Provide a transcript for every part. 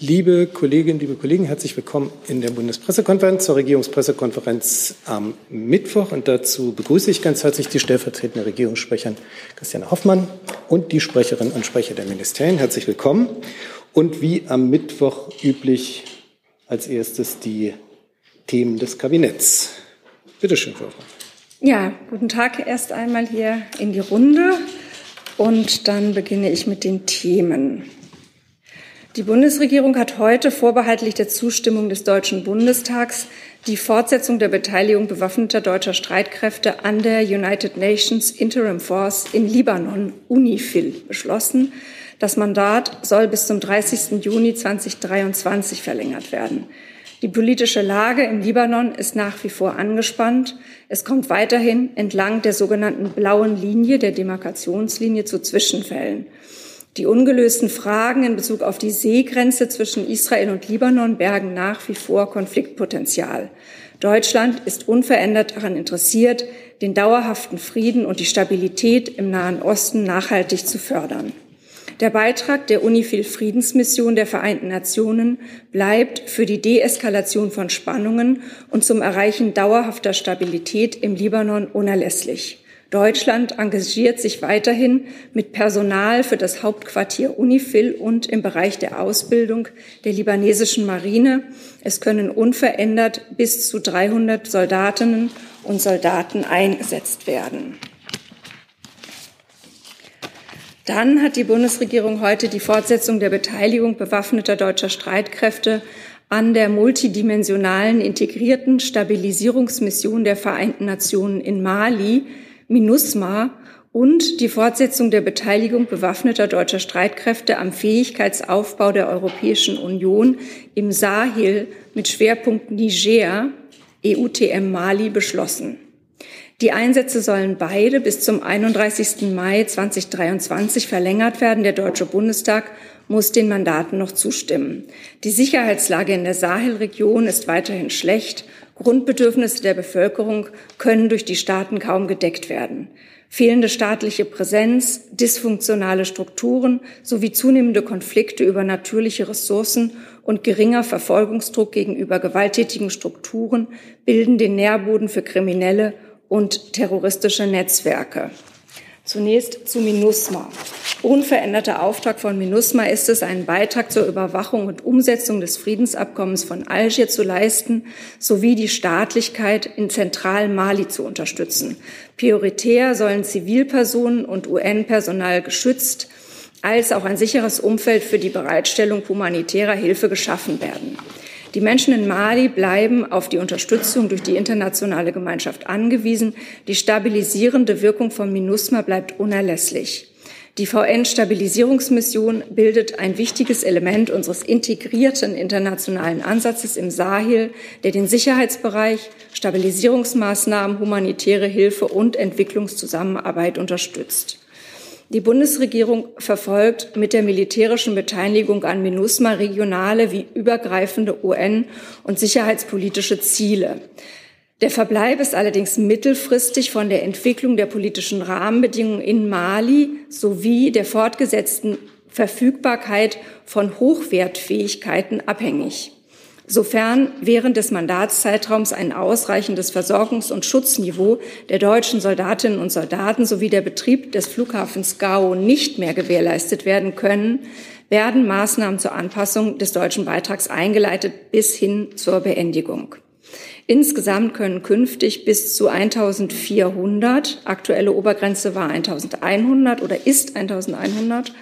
Liebe Kolleginnen, liebe Kollegen, herzlich willkommen in der Bundespressekonferenz zur Regierungspressekonferenz am Mittwoch. Und dazu begrüße ich ganz herzlich die stellvertretende Regierungssprecherin Christiane Hoffmann und die Sprecherinnen und Sprecher der Ministerien. Herzlich willkommen. Und wie am Mittwoch üblich als erstes die Themen des Kabinetts. Bitte schön, Frau Hoffmann. Ja, guten Tag erst einmal hier in die Runde. Und dann beginne ich mit den Themen. Die Bundesregierung hat heute vorbehaltlich der Zustimmung des Deutschen Bundestags die Fortsetzung der Beteiligung bewaffneter deutscher Streitkräfte an der United Nations Interim Force in Libanon, UNIFIL, beschlossen. Das Mandat soll bis zum 30. Juni 2023 verlängert werden. Die politische Lage im Libanon ist nach wie vor angespannt. Es kommt weiterhin entlang der sogenannten blauen Linie, der Demarkationslinie, zu Zwischenfällen. Die ungelösten Fragen in Bezug auf die Seegrenze zwischen Israel und Libanon bergen nach wie vor Konfliktpotenzial. Deutschland ist unverändert daran interessiert, den dauerhaften Frieden und die Stabilität im Nahen Osten nachhaltig zu fördern. Der Beitrag der UNIFIL Friedensmission der Vereinten Nationen bleibt für die Deeskalation von Spannungen und zum Erreichen dauerhafter Stabilität im Libanon unerlässlich. Deutschland engagiert sich weiterhin mit Personal für das Hauptquartier UNIFIL und im Bereich der Ausbildung der libanesischen Marine. Es können unverändert bis zu 300 Soldatinnen und Soldaten eingesetzt werden. Dann hat die Bundesregierung heute die Fortsetzung der Beteiligung bewaffneter deutscher Streitkräfte an der multidimensionalen integrierten Stabilisierungsmission der Vereinten Nationen in Mali MINUSMA und die Fortsetzung der Beteiligung bewaffneter deutscher Streitkräfte am Fähigkeitsaufbau der Europäischen Union im Sahel mit Schwerpunkt Niger, EUTM Mali, beschlossen. Die Einsätze sollen beide bis zum 31. Mai 2023 verlängert werden. Der Deutsche Bundestag muss den Mandaten noch zustimmen. Die Sicherheitslage in der Sahelregion ist weiterhin schlecht Grundbedürfnisse der Bevölkerung können durch die Staaten kaum gedeckt werden. Fehlende staatliche Präsenz, dysfunktionale Strukturen sowie zunehmende Konflikte über natürliche Ressourcen und geringer Verfolgungsdruck gegenüber gewalttätigen Strukturen bilden den Nährboden für kriminelle und terroristische Netzwerke. Zunächst zu MINUSMA. Unveränderter Auftrag von MINUSMA ist es, einen Beitrag zur Überwachung und Umsetzung des Friedensabkommens von Algier zu leisten, sowie die Staatlichkeit in Zentral-Mali zu unterstützen. Prioritär sollen Zivilpersonen und UN-Personal geschützt, als auch ein sicheres Umfeld für die Bereitstellung humanitärer Hilfe geschaffen werden. Die Menschen in Mali bleiben auf die Unterstützung durch die internationale Gemeinschaft angewiesen. Die stabilisierende Wirkung von MINUSMA bleibt unerlässlich. Die VN-Stabilisierungsmission bildet ein wichtiges Element unseres integrierten internationalen Ansatzes im Sahel, der den Sicherheitsbereich, Stabilisierungsmaßnahmen, humanitäre Hilfe und Entwicklungszusammenarbeit unterstützt. Die Bundesregierung verfolgt mit der militärischen Beteiligung an MINUSMA regionale wie übergreifende UN- und sicherheitspolitische Ziele. Der Verbleib ist allerdings mittelfristig von der Entwicklung der politischen Rahmenbedingungen in Mali sowie der fortgesetzten Verfügbarkeit von Hochwertfähigkeiten abhängig. Sofern während des Mandatszeitraums ein ausreichendes Versorgungs- und Schutzniveau der deutschen Soldatinnen und Soldaten sowie der Betrieb des Flughafens Gao nicht mehr gewährleistet werden können, werden Maßnahmen zur Anpassung des deutschen Beitrags eingeleitet bis hin zur Beendigung. Insgesamt können künftig bis zu 1400, aktuelle Obergrenze war 1100 oder ist 1100,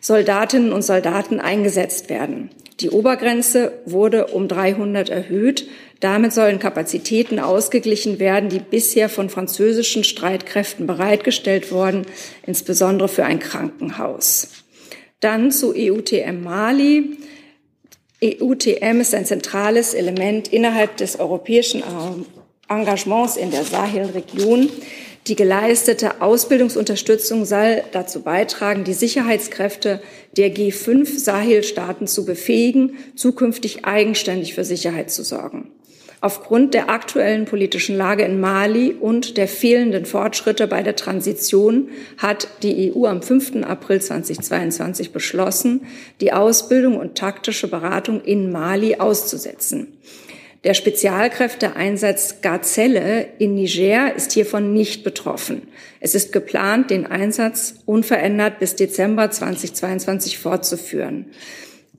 Soldatinnen und Soldaten eingesetzt werden. Die Obergrenze wurde um 300 erhöht. Damit sollen Kapazitäten ausgeglichen werden, die bisher von französischen Streitkräften bereitgestellt wurden, insbesondere für ein Krankenhaus. Dann zu EUTM Mali. EUTM ist ein zentrales Element innerhalb des europäischen Engagements in der Sahelregion. Die geleistete Ausbildungsunterstützung soll dazu beitragen, die Sicherheitskräfte der G5 Sahelstaaten zu befähigen, zukünftig eigenständig für Sicherheit zu sorgen. Aufgrund der aktuellen politischen Lage in Mali und der fehlenden Fortschritte bei der Transition hat die EU am 5. April 2022 beschlossen, die Ausbildung und taktische Beratung in Mali auszusetzen. Der Spezialkräfteeinsatz Gazelle in Niger ist hiervon nicht betroffen. Es ist geplant, den Einsatz unverändert bis Dezember 2022 fortzuführen.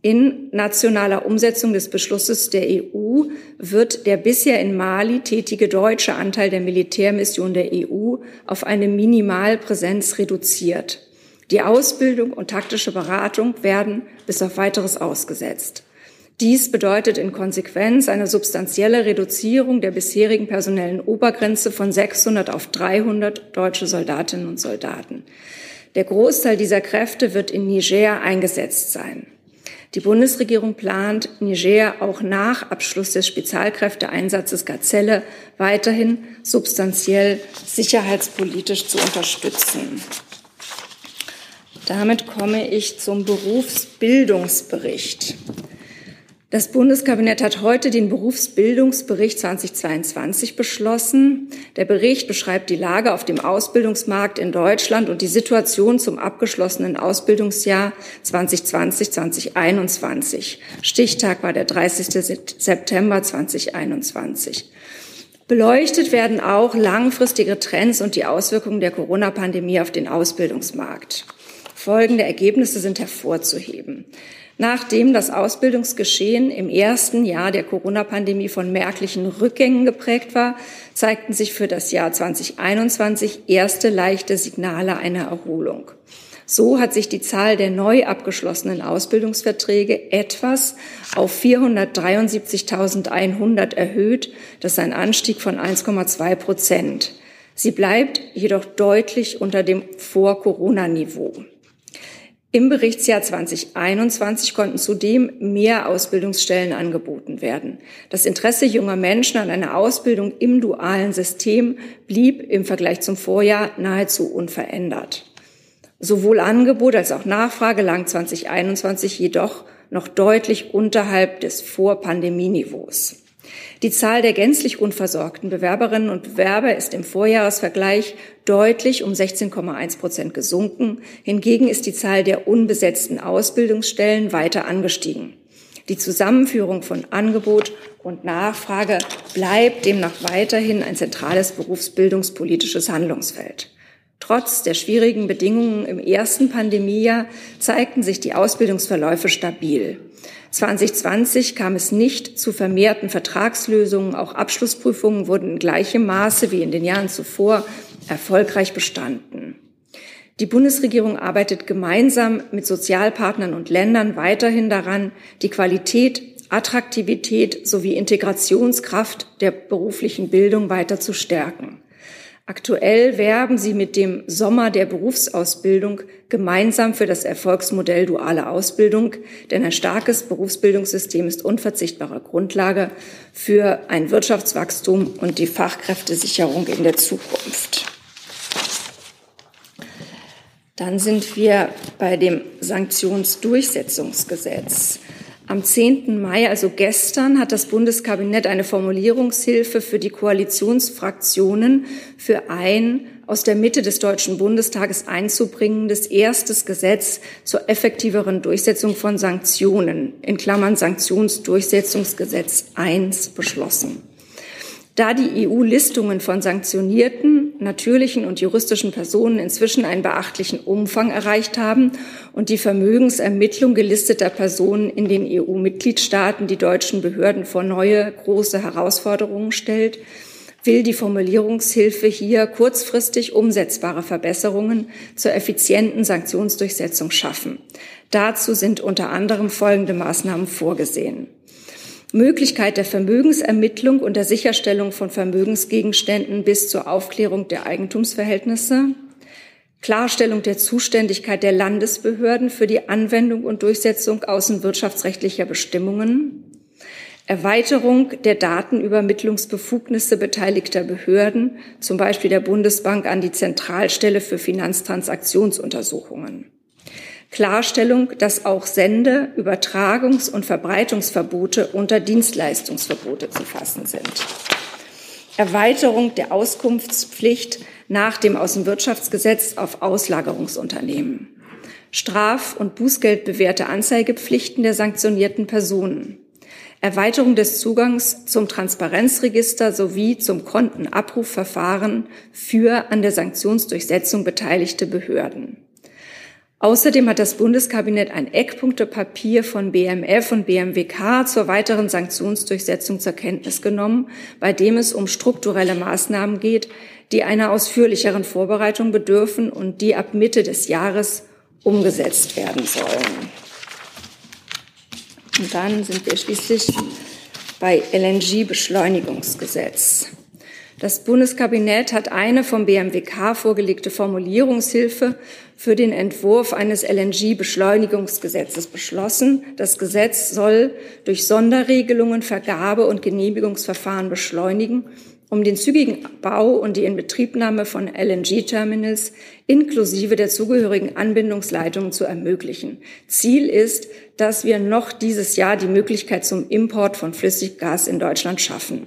In nationaler Umsetzung des Beschlusses der EU wird der bisher in Mali tätige deutsche Anteil der Militärmission der EU auf eine Minimalpräsenz reduziert. Die Ausbildung und taktische Beratung werden bis auf weiteres ausgesetzt. Dies bedeutet in Konsequenz eine substanzielle Reduzierung der bisherigen personellen Obergrenze von 600 auf 300 deutsche Soldatinnen und Soldaten. Der Großteil dieser Kräfte wird in Niger eingesetzt sein. Die Bundesregierung plant, Niger auch nach Abschluss des Spezialkräfteeinsatzes Gazelle weiterhin substanziell sicherheitspolitisch zu unterstützen. Damit komme ich zum Berufsbildungsbericht. Das Bundeskabinett hat heute den Berufsbildungsbericht 2022 beschlossen. Der Bericht beschreibt die Lage auf dem Ausbildungsmarkt in Deutschland und die Situation zum abgeschlossenen Ausbildungsjahr 2020-2021. Stichtag war der 30. September 2021. Beleuchtet werden auch langfristige Trends und die Auswirkungen der Corona-Pandemie auf den Ausbildungsmarkt. Folgende Ergebnisse sind hervorzuheben. Nachdem das Ausbildungsgeschehen im ersten Jahr der Corona-Pandemie von merklichen Rückgängen geprägt war, zeigten sich für das Jahr 2021 erste leichte Signale einer Erholung. So hat sich die Zahl der neu abgeschlossenen Ausbildungsverträge etwas auf 473.100 erhöht. Das ist ein Anstieg von 1,2 Prozent. Sie bleibt jedoch deutlich unter dem Vor-Corona-Niveau. Im Berichtsjahr 2021 konnten zudem mehr Ausbildungsstellen angeboten werden. Das Interesse junger Menschen an einer Ausbildung im dualen System blieb im Vergleich zum Vorjahr nahezu unverändert. Sowohl Angebot als auch Nachfrage lang 2021 jedoch noch deutlich unterhalb des Vorpandemieniveaus. Die Zahl der gänzlich unversorgten Bewerberinnen und Bewerber ist im Vorjahresvergleich deutlich um 16,1 Prozent gesunken. Hingegen ist die Zahl der unbesetzten Ausbildungsstellen weiter angestiegen. Die Zusammenführung von Angebot und Nachfrage bleibt demnach weiterhin ein zentrales berufsbildungspolitisches Handlungsfeld. Trotz der schwierigen Bedingungen im ersten Pandemiejahr zeigten sich die Ausbildungsverläufe stabil. 2020 kam es nicht zu vermehrten Vertragslösungen. Auch Abschlussprüfungen wurden in gleichem Maße wie in den Jahren zuvor erfolgreich bestanden. Die Bundesregierung arbeitet gemeinsam mit Sozialpartnern und Ländern weiterhin daran, die Qualität, Attraktivität sowie Integrationskraft der beruflichen Bildung weiter zu stärken. Aktuell werben sie mit dem Sommer der Berufsausbildung gemeinsam für das Erfolgsmodell duale Ausbildung, denn ein starkes Berufsbildungssystem ist unverzichtbare Grundlage für ein Wirtschaftswachstum und die Fachkräftesicherung in der Zukunft. Dann sind wir bei dem Sanktionsdurchsetzungsgesetz. Am 10. Mai, also gestern, hat das Bundeskabinett eine Formulierungshilfe für die Koalitionsfraktionen für ein aus der Mitte des Deutschen Bundestages einzubringendes erstes Gesetz zur effektiveren Durchsetzung von Sanktionen in Klammern Sanktionsdurchsetzungsgesetz 1 beschlossen. Da die EU-Listungen von sanktionierten, natürlichen und juristischen Personen inzwischen einen beachtlichen Umfang erreicht haben und die Vermögensermittlung gelisteter Personen in den EU-Mitgliedstaaten die deutschen Behörden vor neue große Herausforderungen stellt, will die Formulierungshilfe hier kurzfristig umsetzbare Verbesserungen zur effizienten Sanktionsdurchsetzung schaffen. Dazu sind unter anderem folgende Maßnahmen vorgesehen. Möglichkeit der Vermögensermittlung und der Sicherstellung von Vermögensgegenständen bis zur Aufklärung der Eigentumsverhältnisse, Klarstellung der Zuständigkeit der Landesbehörden für die Anwendung und Durchsetzung außenwirtschaftsrechtlicher Bestimmungen, Erweiterung der Datenübermittlungsbefugnisse beteiligter Behörden, zum Beispiel der Bundesbank an die Zentralstelle für Finanztransaktionsuntersuchungen. Klarstellung, dass auch Sende-, Übertragungs- und Verbreitungsverbote unter Dienstleistungsverbote zu fassen sind. Erweiterung der Auskunftspflicht nach dem Außenwirtschaftsgesetz auf Auslagerungsunternehmen. Straf- und Bußgeld bewährte Anzeigepflichten der sanktionierten Personen. Erweiterung des Zugangs zum Transparenzregister sowie zum Kontenabrufverfahren für an der Sanktionsdurchsetzung beteiligte Behörden. Außerdem hat das Bundeskabinett ein Eckpunktepapier von BMF und BMWK zur weiteren Sanktionsdurchsetzung zur Kenntnis genommen, bei dem es um strukturelle Maßnahmen geht, die einer ausführlicheren Vorbereitung bedürfen und die ab Mitte des Jahres umgesetzt werden sollen. Und dann sind wir schließlich bei LNG-Beschleunigungsgesetz. Das Bundeskabinett hat eine vom BMWK vorgelegte Formulierungshilfe für den Entwurf eines LNG-Beschleunigungsgesetzes beschlossen. Das Gesetz soll durch Sonderregelungen Vergabe- und Genehmigungsverfahren beschleunigen um den zügigen Bau und die Inbetriebnahme von LNG-Terminals inklusive der zugehörigen Anbindungsleitungen zu ermöglichen. Ziel ist, dass wir noch dieses Jahr die Möglichkeit zum Import von Flüssiggas in Deutschland schaffen.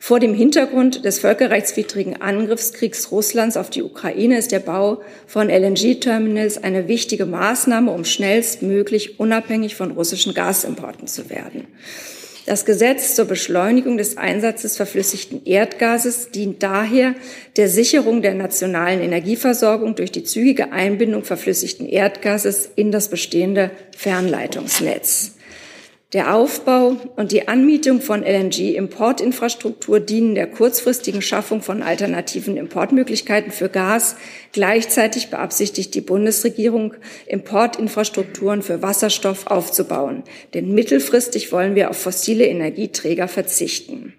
Vor dem Hintergrund des völkerrechtswidrigen Angriffskriegs Russlands auf die Ukraine ist der Bau von LNG-Terminals eine wichtige Maßnahme, um schnellstmöglich unabhängig von russischen Gasimporten zu werden. Das Gesetz zur Beschleunigung des Einsatzes verflüssigten Erdgases dient daher der Sicherung der nationalen Energieversorgung durch die zügige Einbindung verflüssigten Erdgases in das bestehende Fernleitungsnetz. Der Aufbau und die Anmietung von LNG-Importinfrastruktur dienen der kurzfristigen Schaffung von alternativen Importmöglichkeiten für Gas. Gleichzeitig beabsichtigt die Bundesregierung, Importinfrastrukturen für Wasserstoff aufzubauen. Denn mittelfristig wollen wir auf fossile Energieträger verzichten.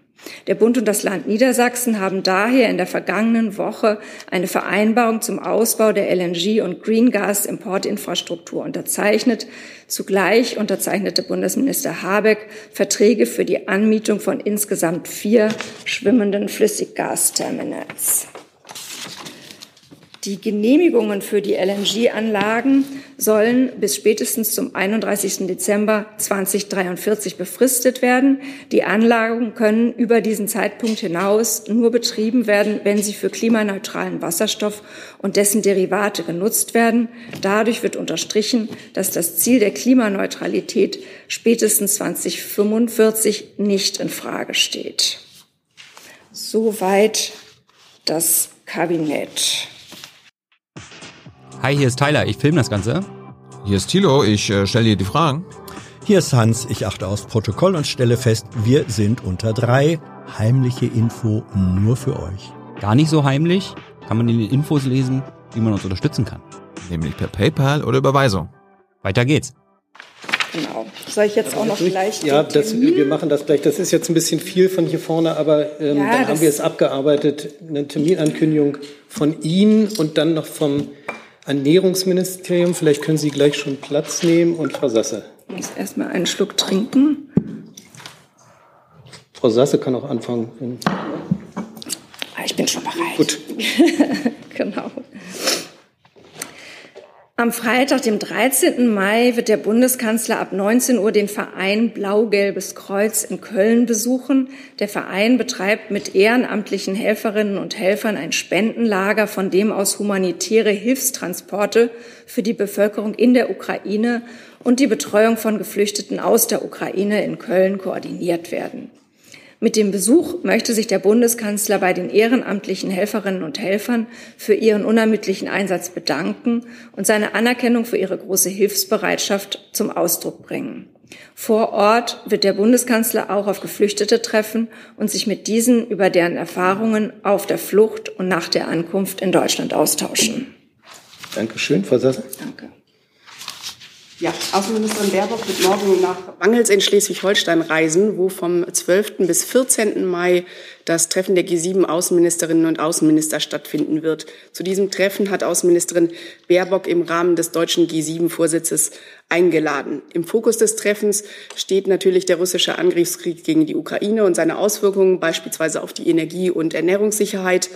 Der Bund und das Land Niedersachsen haben daher in der vergangenen Woche eine Vereinbarung zum Ausbau der LNG- und Green-Gas-Importinfrastruktur unterzeichnet. Zugleich unterzeichnete Bundesminister Habeck Verträge für die Anmietung von insgesamt vier schwimmenden Flüssiggasterminals. Die Genehmigungen für die LNG-Anlagen sollen bis spätestens zum 31. Dezember 2043 befristet werden. Die Anlagen können über diesen Zeitpunkt hinaus nur betrieben werden, wenn sie für klimaneutralen Wasserstoff und dessen Derivate genutzt werden. Dadurch wird unterstrichen, dass das Ziel der Klimaneutralität spätestens 2045 nicht in Frage steht. Soweit das Kabinett. Hi, hier ist Tyler, ich filme das Ganze. Hier ist Thilo, ich äh, stelle dir die Fragen. Hier ist Hans, ich achte aufs Protokoll und stelle fest, wir sind unter drei. Heimliche Info nur für euch. Gar nicht so heimlich, kann man in den Infos lesen, wie man uns unterstützen kann. Nämlich per PayPal oder Überweisung. Weiter geht's. Genau. Soll ich jetzt auch noch gleich Ja, das, wir machen das gleich. Das ist jetzt ein bisschen viel von hier vorne, aber ähm, Ja, dann haben wir es abgearbeitet. Eine Terminankündigung von Ihnen und dann noch vom Ernährungsministerium. Vielleicht können Sie gleich schon Platz nehmen und Frau Sasse. Ich muss erstmal einen Schluck trinken. Frau Sasse kann auch anfangen. Ah, Ich bin schon bereit. Gut. genau. Am Freitag, dem 13. Mai, wird der Bundeskanzler ab 19 Uhr den Verein Blau-Gelbes Kreuz in Köln besuchen. Der Verein betreibt mit ehrenamtlichen Helferinnen und Helfern ein Spendenlager, von dem aus humanitäre Hilfstransporte für die Bevölkerung in der Ukraine und die Betreuung von Geflüchteten aus der Ukraine in Köln koordiniert werden. Mit dem Besuch möchte sich der Bundeskanzler bei den ehrenamtlichen Helferinnen und Helfern für ihren unermüdlichen Einsatz bedanken und seine Anerkennung für ihre große Hilfsbereitschaft zum Ausdruck bringen. Vor Ort wird der Bundeskanzler auch auf Geflüchtete treffen und sich mit diesen über deren Erfahrungen auf der Flucht und nach der Ankunft in Deutschland austauschen. Dankeschön, Frau Sasse. Danke. Ja, Außenministerin Baerbock wird morgen nach Wangels in Schleswig-Holstein reisen, wo vom 12. bis 14. Mai das Treffen der G7-Außenministerinnen und Außenminister stattfinden wird. Zu diesem Treffen hat Außenministerin Baerbock im Rahmen des deutschen G7-Vorsitzes eingeladen. Im Fokus des Treffens steht natürlich der russische Angriffskrieg gegen die Ukraine und seine Auswirkungen beispielsweise auf die Energie- und Ernährungssicherheit.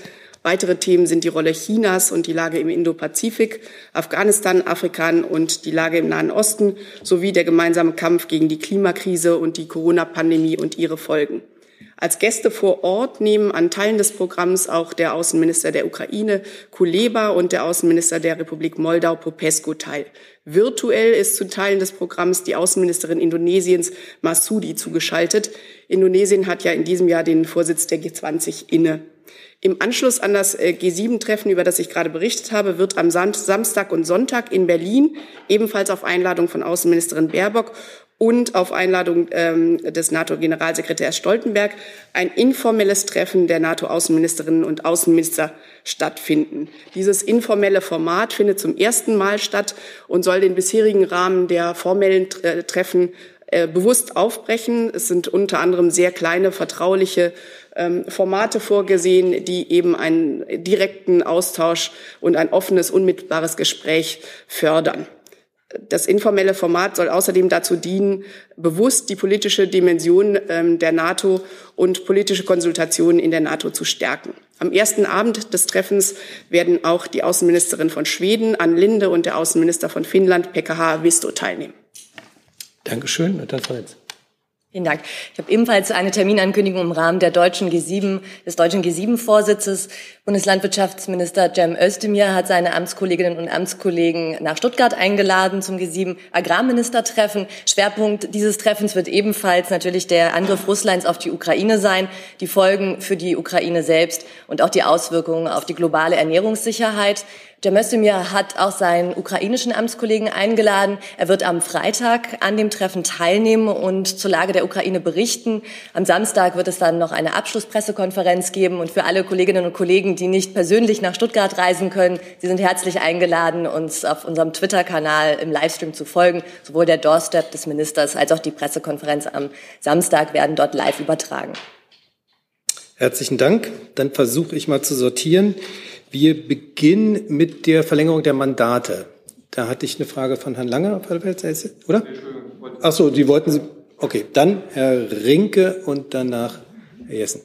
Weitere Themen sind die Rolle Chinas und die Lage im Indo-Pazifik, Afghanistan, Afrika und die Lage im Nahen Osten sowie der gemeinsame Kampf gegen die Klimakrise und die Corona-Pandemie und ihre Folgen. Als Gäste vor Ort nehmen an Teilen des Programms auch der Außenminister der Ukraine Kuleba und der Außenminister der Republik Moldau Popescu teil. Virtuell ist zu Teilen des Programms die Außenministerin Indonesiens Masudi zugeschaltet. Indonesien hat ja in diesem Jahr den Vorsitz der G20 inne. Im Anschluss an das äh, G7-Treffen, über das ich gerade berichtet habe, wird am Samstag und Sonntag in Berlin, ebenfalls auf Einladung von Außenministerin Baerbock und auf Einladung ähm, des NATO-Generalsekretärs Stoltenberg ein informelles Treffen der NATO-Außenministerinnen und Außenminister stattfinden. Dieses informelle Format findet zum ersten Mal statt und soll den bisherigen Rahmen der formellen äh, Treffen äh, bewusst aufbrechen. Es sind unter anderem sehr kleine, vertrauliche ähm, Formate vorgesehen, die eben einen direkten Austausch und ein offenes, unmittelbares Gespräch fördern. Das informelle Format soll außerdem dazu dienen, bewusst die politische Dimension ähm, der NATO und politische Konsultationen in der NATO zu stärken. Am ersten Abend des Treffens werden auch die Außenministerin von Schweden, Ann Linde, und der Außenminister von Finnland, Pekka Visto, teilnehmen. Dankeschön. Und Frau Lenz. Vielen Dank. Ich habe ebenfalls eine Terminankündigung im Rahmen der deutschen G7, des deutschen G7-Vorsitzes. Bundeslandwirtschaftsminister Cem Özdemir hat seine Amtskolleginnen und Amtskollegen nach Stuttgart eingeladen zum G7-Agrarministertreffen. Schwerpunkt dieses Treffens wird ebenfalls natürlich der Angriff Russlands auf die Ukraine sein, die Folgen für die Ukraine selbst und auch die Auswirkungen auf die globale Ernährungssicherheit. Cem Özdemir hat auch seinen ukrainischen Amtskollegen eingeladen. Er wird am Freitag an dem Treffen teilnehmen und zur Lage der Ukraine berichten. Am Samstag wird es dann noch eine Abschlusspressekonferenz geben. Und für alle Kolleginnen und Kollegen, die nicht persönlich nach Stuttgart reisen können, Sie sind herzlich eingeladen, uns auf unserem Twitter-Kanal im Livestream zu folgen. Sowohl der Doorstep des Ministers als auch die Pressekonferenz am Samstag werden dort live übertragen. Herzlichen Dank. Dann versuche ich mal zu sortieren. Wir beginnen mit der Verlängerung der Mandate. Da hatte ich eine Frage von Herrn Lange, oder? Ach so, die wollten Sie. Okay, dann Herr Rinke und danach Herr Jessen.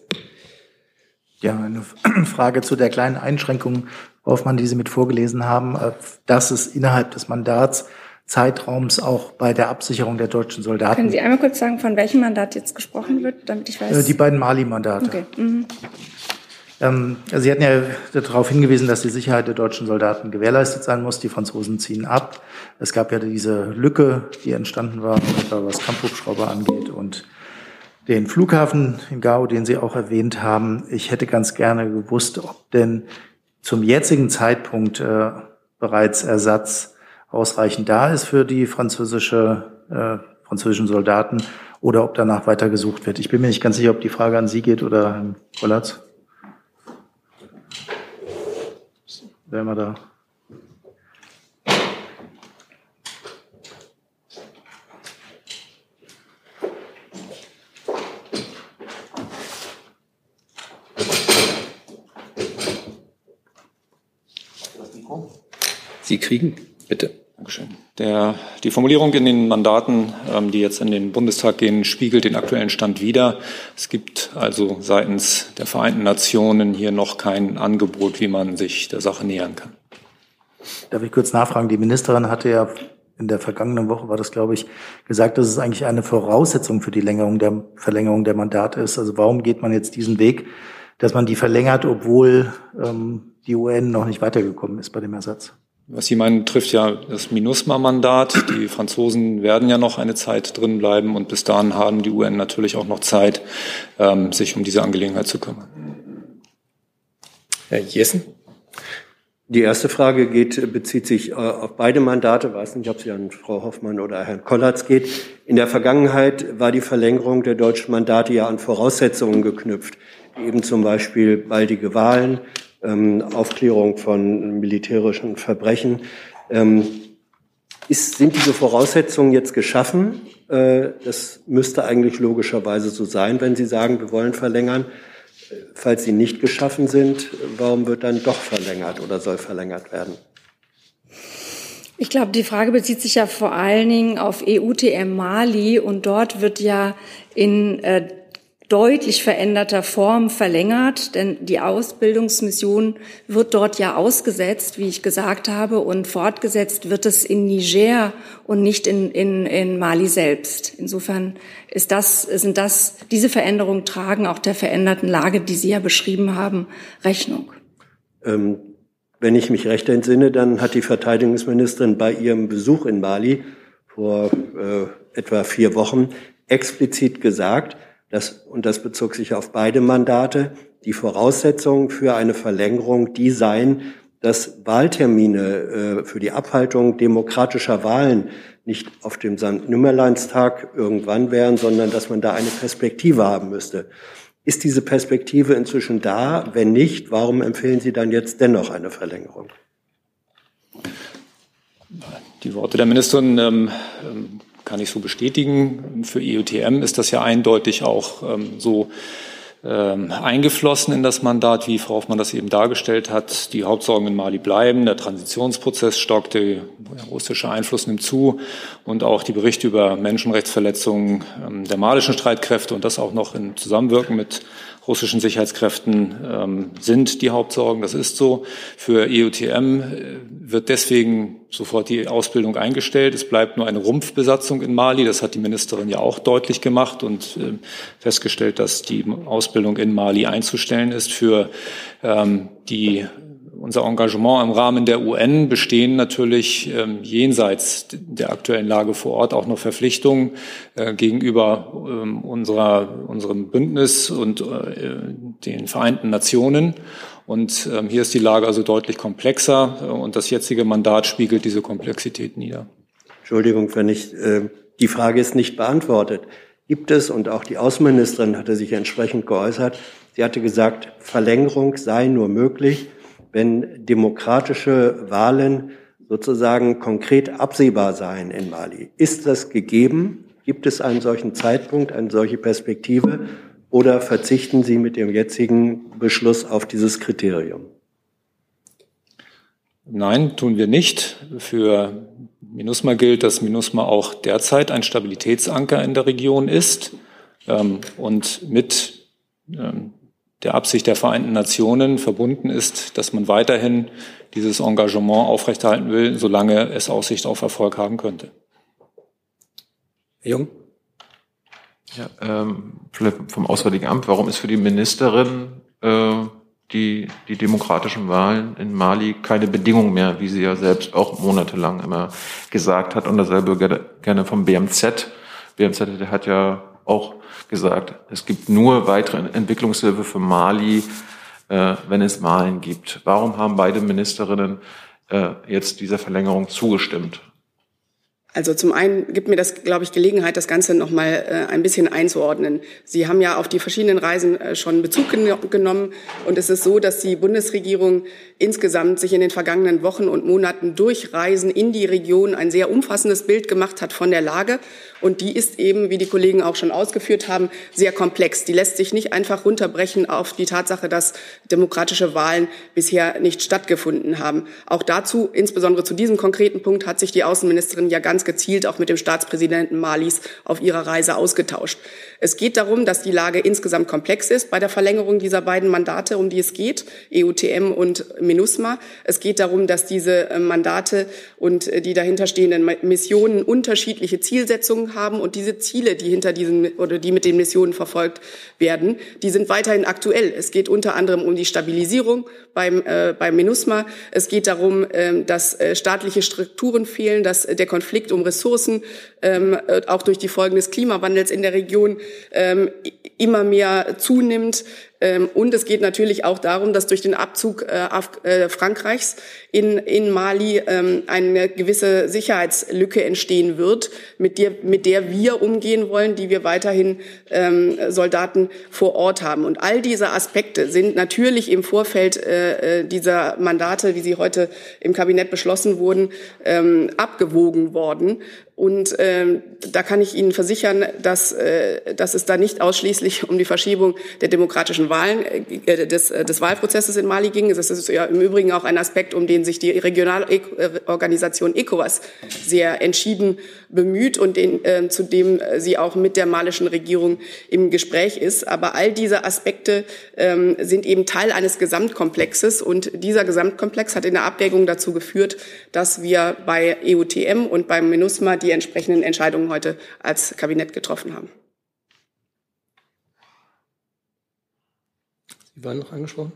Ja, eine Frage zu der kleinen Einschränkung, worauf man diese mit vorgelesen haben, äh, dass es innerhalb des Mandats Zeitraums auch bei der Absicherung der deutschen Soldaten. Können Sie einmal kurz sagen, von welchem Mandat jetzt gesprochen wird, damit ich weiß? Äh, die beiden Mali-Mandate. Okay. Mhm. Ähm, also Sie hatten ja darauf hingewiesen, dass die Sicherheit der deutschen Soldaten gewährleistet sein muss. Die Franzosen ziehen ab. Es gab ja diese Lücke, die entstanden war, was Kampfhubschrauber angeht und den Flughafen in Gao, den Sie auch erwähnt haben. Ich hätte ganz gerne gewusst, ob denn zum jetzigen Zeitpunkt äh, bereits Ersatz ausreichend da ist für die französische, äh, französischen Soldaten oder ob danach weiter gesucht wird. Ich bin mir nicht ganz sicher, ob die Frage an Sie geht oder Herrn Gollatz. Wären wir da. Sie kriegen, bitte. Dankeschön. Der, die Formulierung in den Mandaten, ähm, die jetzt in den Bundestag gehen, spiegelt den aktuellen Stand wider. Es gibt also seitens der Vereinten Nationen hier noch kein Angebot, wie man sich der Sache nähern kann. Darf ich kurz nachfragen? Die Ministerin hatte ja in der vergangenen Woche war das, glaube ich, gesagt, dass es eigentlich eine Voraussetzung für die Längerung der, Verlängerung der Mandate ist. Also warum geht man jetzt diesen Weg, dass man die verlängert, obwohl ähm, die UN noch nicht weitergekommen ist bei dem Ersatz? Was Sie meinen, trifft ja das MINUSMA-Mandat. Die Franzosen werden ja noch eine Zeit drin bleiben und bis dahin haben die UN natürlich auch noch Zeit, ähm, sich um diese Angelegenheit zu kümmern. Herr Jessen? Die erste Frage geht, bezieht sich äh, auf beide Mandate. Ich weiß nicht, ob sie an Frau Hoffmann oder Herrn Kollatz geht. In der Vergangenheit war die Verlängerung der deutschen Mandate ja an Voraussetzungen geknüpft, eben zum Beispiel baldige Wahlen, ähm, Aufklärung von militärischen Verbrechen. Ähm, ist, sind diese Voraussetzungen jetzt geschaffen? Äh, das müsste eigentlich logischerweise so sein, wenn Sie sagen, wir wollen verlängern. Falls sie nicht geschaffen sind, warum wird dann doch verlängert oder soll verlängert werden? Ich glaube, die Frage bezieht sich ja vor allen Dingen auf EUTM Mali und dort wird ja in äh, deutlich veränderter Form verlängert, denn die Ausbildungsmission wird dort ja ausgesetzt, wie ich gesagt habe, und fortgesetzt wird es in Niger und nicht in, in, in Mali selbst. Insofern ist das, sind das, diese Veränderungen tragen auch der veränderten Lage, die Sie ja beschrieben haben, Rechnung. Ähm, wenn ich mich recht entsinne, dann hat die Verteidigungsministerin bei ihrem Besuch in Mali vor äh, etwa vier Wochen explizit gesagt, das, und das bezog sich auf beide Mandate, die Voraussetzungen für eine Verlängerung die seien, dass Wahltermine äh, für die Abhaltung demokratischer Wahlen nicht auf dem St. Nimmerleinstag irgendwann wären, sondern dass man da eine Perspektive haben müsste. Ist diese Perspektive inzwischen da? Wenn nicht, warum empfehlen Sie dann jetzt dennoch eine Verlängerung? Die Worte der Ministerin ähm, ähm kann ich so bestätigen. Für EUTM ist das ja eindeutig auch ähm, so ähm, eingeflossen in das Mandat, wie Frau Hoffmann das eben dargestellt hat. Die Hauptsorgen in Mali bleiben, der Transitionsprozess stockt, der russische Einfluss nimmt zu und auch die Berichte über Menschenrechtsverletzungen ähm, der malischen Streitkräfte und das auch noch in Zusammenwirken mit russischen Sicherheitskräften ähm, sind die Hauptsorgen. Das ist so. Für EUTM äh, wird deswegen sofort die Ausbildung eingestellt. Es bleibt nur eine Rumpfbesatzung in Mali. Das hat die Ministerin ja auch deutlich gemacht und äh, festgestellt, dass die Ausbildung in Mali einzustellen ist. Für ähm, die unser Engagement im Rahmen der UN bestehen natürlich ähm, jenseits der aktuellen Lage vor Ort auch noch Verpflichtungen äh, gegenüber ähm, unserer, unserem Bündnis und äh, den Vereinten Nationen. Und ähm, hier ist die Lage also deutlich komplexer äh, und das jetzige Mandat spiegelt diese Komplexität nieder. Entschuldigung, wenn ich, äh, die Frage ist nicht beantwortet. Gibt es, und auch die Außenministerin hatte sich entsprechend geäußert, sie hatte gesagt, Verlängerung sei nur möglich, wenn demokratische Wahlen sozusagen konkret absehbar seien in Mali. Ist das gegeben? Gibt es einen solchen Zeitpunkt, eine solche Perspektive? Oder verzichten Sie mit dem jetzigen Beschluss auf dieses Kriterium? Nein, tun wir nicht. Für MINUSMA gilt, dass MINUSMA auch derzeit ein Stabilitätsanker in der Region ist ähm, und mit ähm, der Absicht der Vereinten Nationen verbunden ist, dass man weiterhin dieses Engagement aufrechterhalten will, solange es Aussicht auf Erfolg haben könnte. Herr Jung? Ja, ähm, vom Auswärtigen Amt. Warum ist für die Ministerin äh, die, die demokratischen Wahlen in Mali keine Bedingung mehr, wie sie ja selbst auch monatelang immer gesagt hat und dasselbe gerne vom BMZ. BMZ hat ja auch gesagt, es gibt nur weitere Entwicklungshilfe für Mali, äh, wenn es Wahlen gibt. Warum haben beide Ministerinnen äh, jetzt dieser Verlängerung zugestimmt? Also zum einen gibt mir das, glaube ich, Gelegenheit, das Ganze noch mal äh, ein bisschen einzuordnen. Sie haben ja auf die verschiedenen Reisen äh, schon Bezug gen genommen und es ist so, dass die Bundesregierung insgesamt sich in den vergangenen Wochen und Monaten durch Reisen in die Region ein sehr umfassendes Bild gemacht hat von der Lage und die ist eben, wie die Kollegen auch schon ausgeführt haben, sehr komplex. Die lässt sich nicht einfach runterbrechen auf die Tatsache, dass demokratische Wahlen bisher nicht stattgefunden haben. Auch dazu, insbesondere zu diesem konkreten Punkt, hat sich die Außenministerin ja ganz gezielt auch mit dem Staatspräsidenten Malis auf ihrer Reise ausgetauscht. Es geht darum, dass die Lage insgesamt komplex ist bei der Verlängerung dieser beiden Mandate, um die es geht, EUTM und MINUSMA. Es geht darum, dass diese äh, Mandate und äh, die dahinterstehenden Missionen unterschiedliche Zielsetzungen haben und diese Ziele, die hinter diesen oder die mit den Missionen verfolgt werden, die sind weiterhin aktuell. Es geht unter anderem um die Stabilisierung beim, äh, beim MINUSMA. Es geht darum, äh, dass äh, staatliche Strukturen fehlen, dass der Konflikt um Ressourcen ähm, äh, auch durch die Folgen des Klimawandels in der Region ähm, immer mehr zunimmt. Ähm, und es geht natürlich auch darum, dass durch den Abzug äh, äh, Frankreichs in, Mali ähm, eine gewisse Sicherheitslücke entstehen wird, mit der, mit der wir umgehen wollen, die wir weiterhin ähm, Soldaten vor Ort haben. Und all diese Aspekte sind natürlich im Vorfeld äh, dieser Mandate, wie sie heute im Kabinett beschlossen wurden, abgewogen worden. Und ähm, da kann ich Ihnen versichern, dass, äh, dass es da nicht ausschließlich um die Verschiebung der demokratischen Wahlen, äh, des, äh, des Wahlprozesses in Mali ging. Das ist ja im Übrigen auch ein Aspekt, um den sich die Regionalorganisation ECOWAS sehr entschieden bemüht und den, äh, zu dem sie auch mit der malischen Regierung im Gespräch ist. Aber all diese Aspekte ähm, sind eben Teil eines Gesamtkomplexes und dieser Gesamtkomplex hat in der Abwägung dazu geführt, dass wir bei EUTM und beim MINUSMA die entsprechenden Entscheidungen heute als Kabinett getroffen haben. Sie waren noch angesprochen?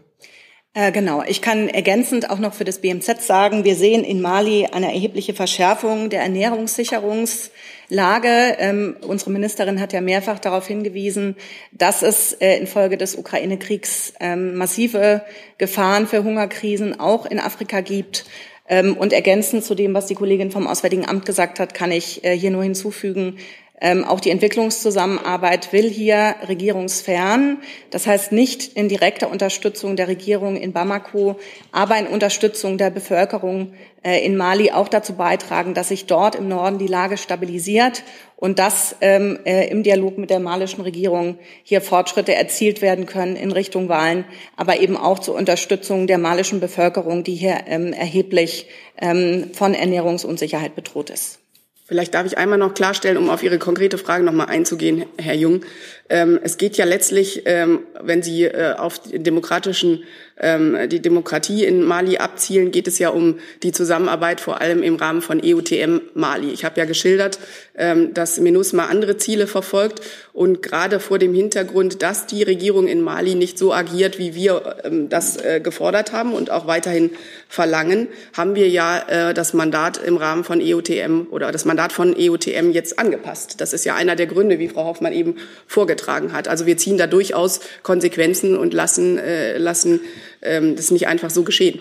Äh, genau. Ich kann ergänzend auch noch für das BMZ sagen, wir sehen in Mali eine erhebliche Verschärfung der Ernährungssicherungslage. Ähm, unsere Ministerin hat ja mehrfach darauf hingewiesen, dass es äh, infolge des Ukraine-Kriegs ähm, massive Gefahren für Hungerkrisen auch in Afrika gibt. Ähm, und ergänzend zu dem, was die Kollegin vom Auswärtigen Amt gesagt hat, kann ich äh, hier nur hinzufügen, ähm, auch die Entwicklungszusammenarbeit will hier regierungsfern, das heißt nicht in direkter Unterstützung der Regierung in Bamako, aber in Unterstützung der Bevölkerung äh, in Mali auch dazu beitragen, dass sich dort im Norden die Lage stabilisiert und dass ähm, äh, im Dialog mit der malischen Regierung hier Fortschritte erzielt werden können in Richtung Wahlen, aber eben auch zur Unterstützung der malischen Bevölkerung, die hier ähm, erheblich ähm, von Ernährungsunsicherheit bedroht ist. Vielleicht darf ich einmal noch klarstellen, um auf Ihre konkrete Frage noch mal einzugehen, Herr Jung. Ähm, es geht ja letztlich, ähm, wenn Sie äh, auf demokratischen ähm, die Demokratie in Mali abzielen, geht es ja um die Zusammenarbeit vor allem im Rahmen von EUTM Mali. Ich habe ja geschildert, ähm, dass MINUSMA andere Ziele verfolgt und gerade vor dem Hintergrund, dass die Regierung in Mali nicht so agiert, wie wir ähm, das äh, gefordert haben und auch weiterhin verlangen, haben wir ja äh, das Mandat im Rahmen von EUTM oder das Mandat von EUTM jetzt angepasst. Das ist ja einer der Gründe, wie Frau Hoffmann eben vorgetragen hat. Also wir ziehen da durchaus Konsequenzen und lassen, äh, lassen ähm, das nicht einfach so geschehen.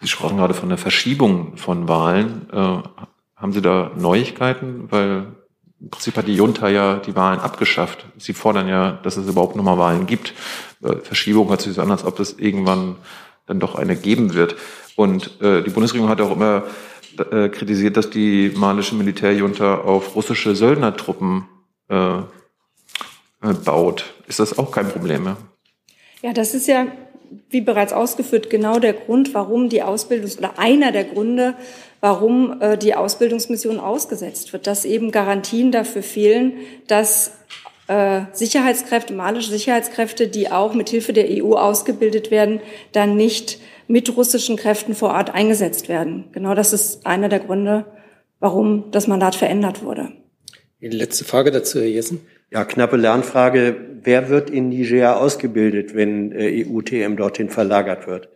Sie sprachen gerade von der Verschiebung von Wahlen. Äh, haben Sie da Neuigkeiten? Weil im Prinzip hat die Junta ja die Wahlen abgeschafft. Sie fordern ja, dass es überhaupt nochmal Wahlen gibt. Äh, Verschiebung hört sich so an, als ob es irgendwann dann doch eine geben wird. Und äh, die Bundesregierung hat auch immer äh, kritisiert, dass die malische Militärjunta auf russische Söldnertruppen äh, äh baut. Ist das auch kein Problem mehr? Das ist ja, wie bereits ausgeführt, genau der Grund, warum die Ausbildungs- oder einer der Gründe, warum äh, die Ausbildungsmission ausgesetzt wird, dass eben Garantien dafür fehlen, dass äh, Sicherheitskräfte, malische Sicherheitskräfte, die auch mit Hilfe der EU ausgebildet werden, dann nicht mit russischen Kräften vor Ort eingesetzt werden. Genau das ist einer der Gründe, warum das Mandat verändert wurde. Die letzte Frage dazu, Herr Jessen. Ja, knappe Lernfrage. Wer wird in Niger ausgebildet, wenn äh, EUTM dorthin verlagert wird?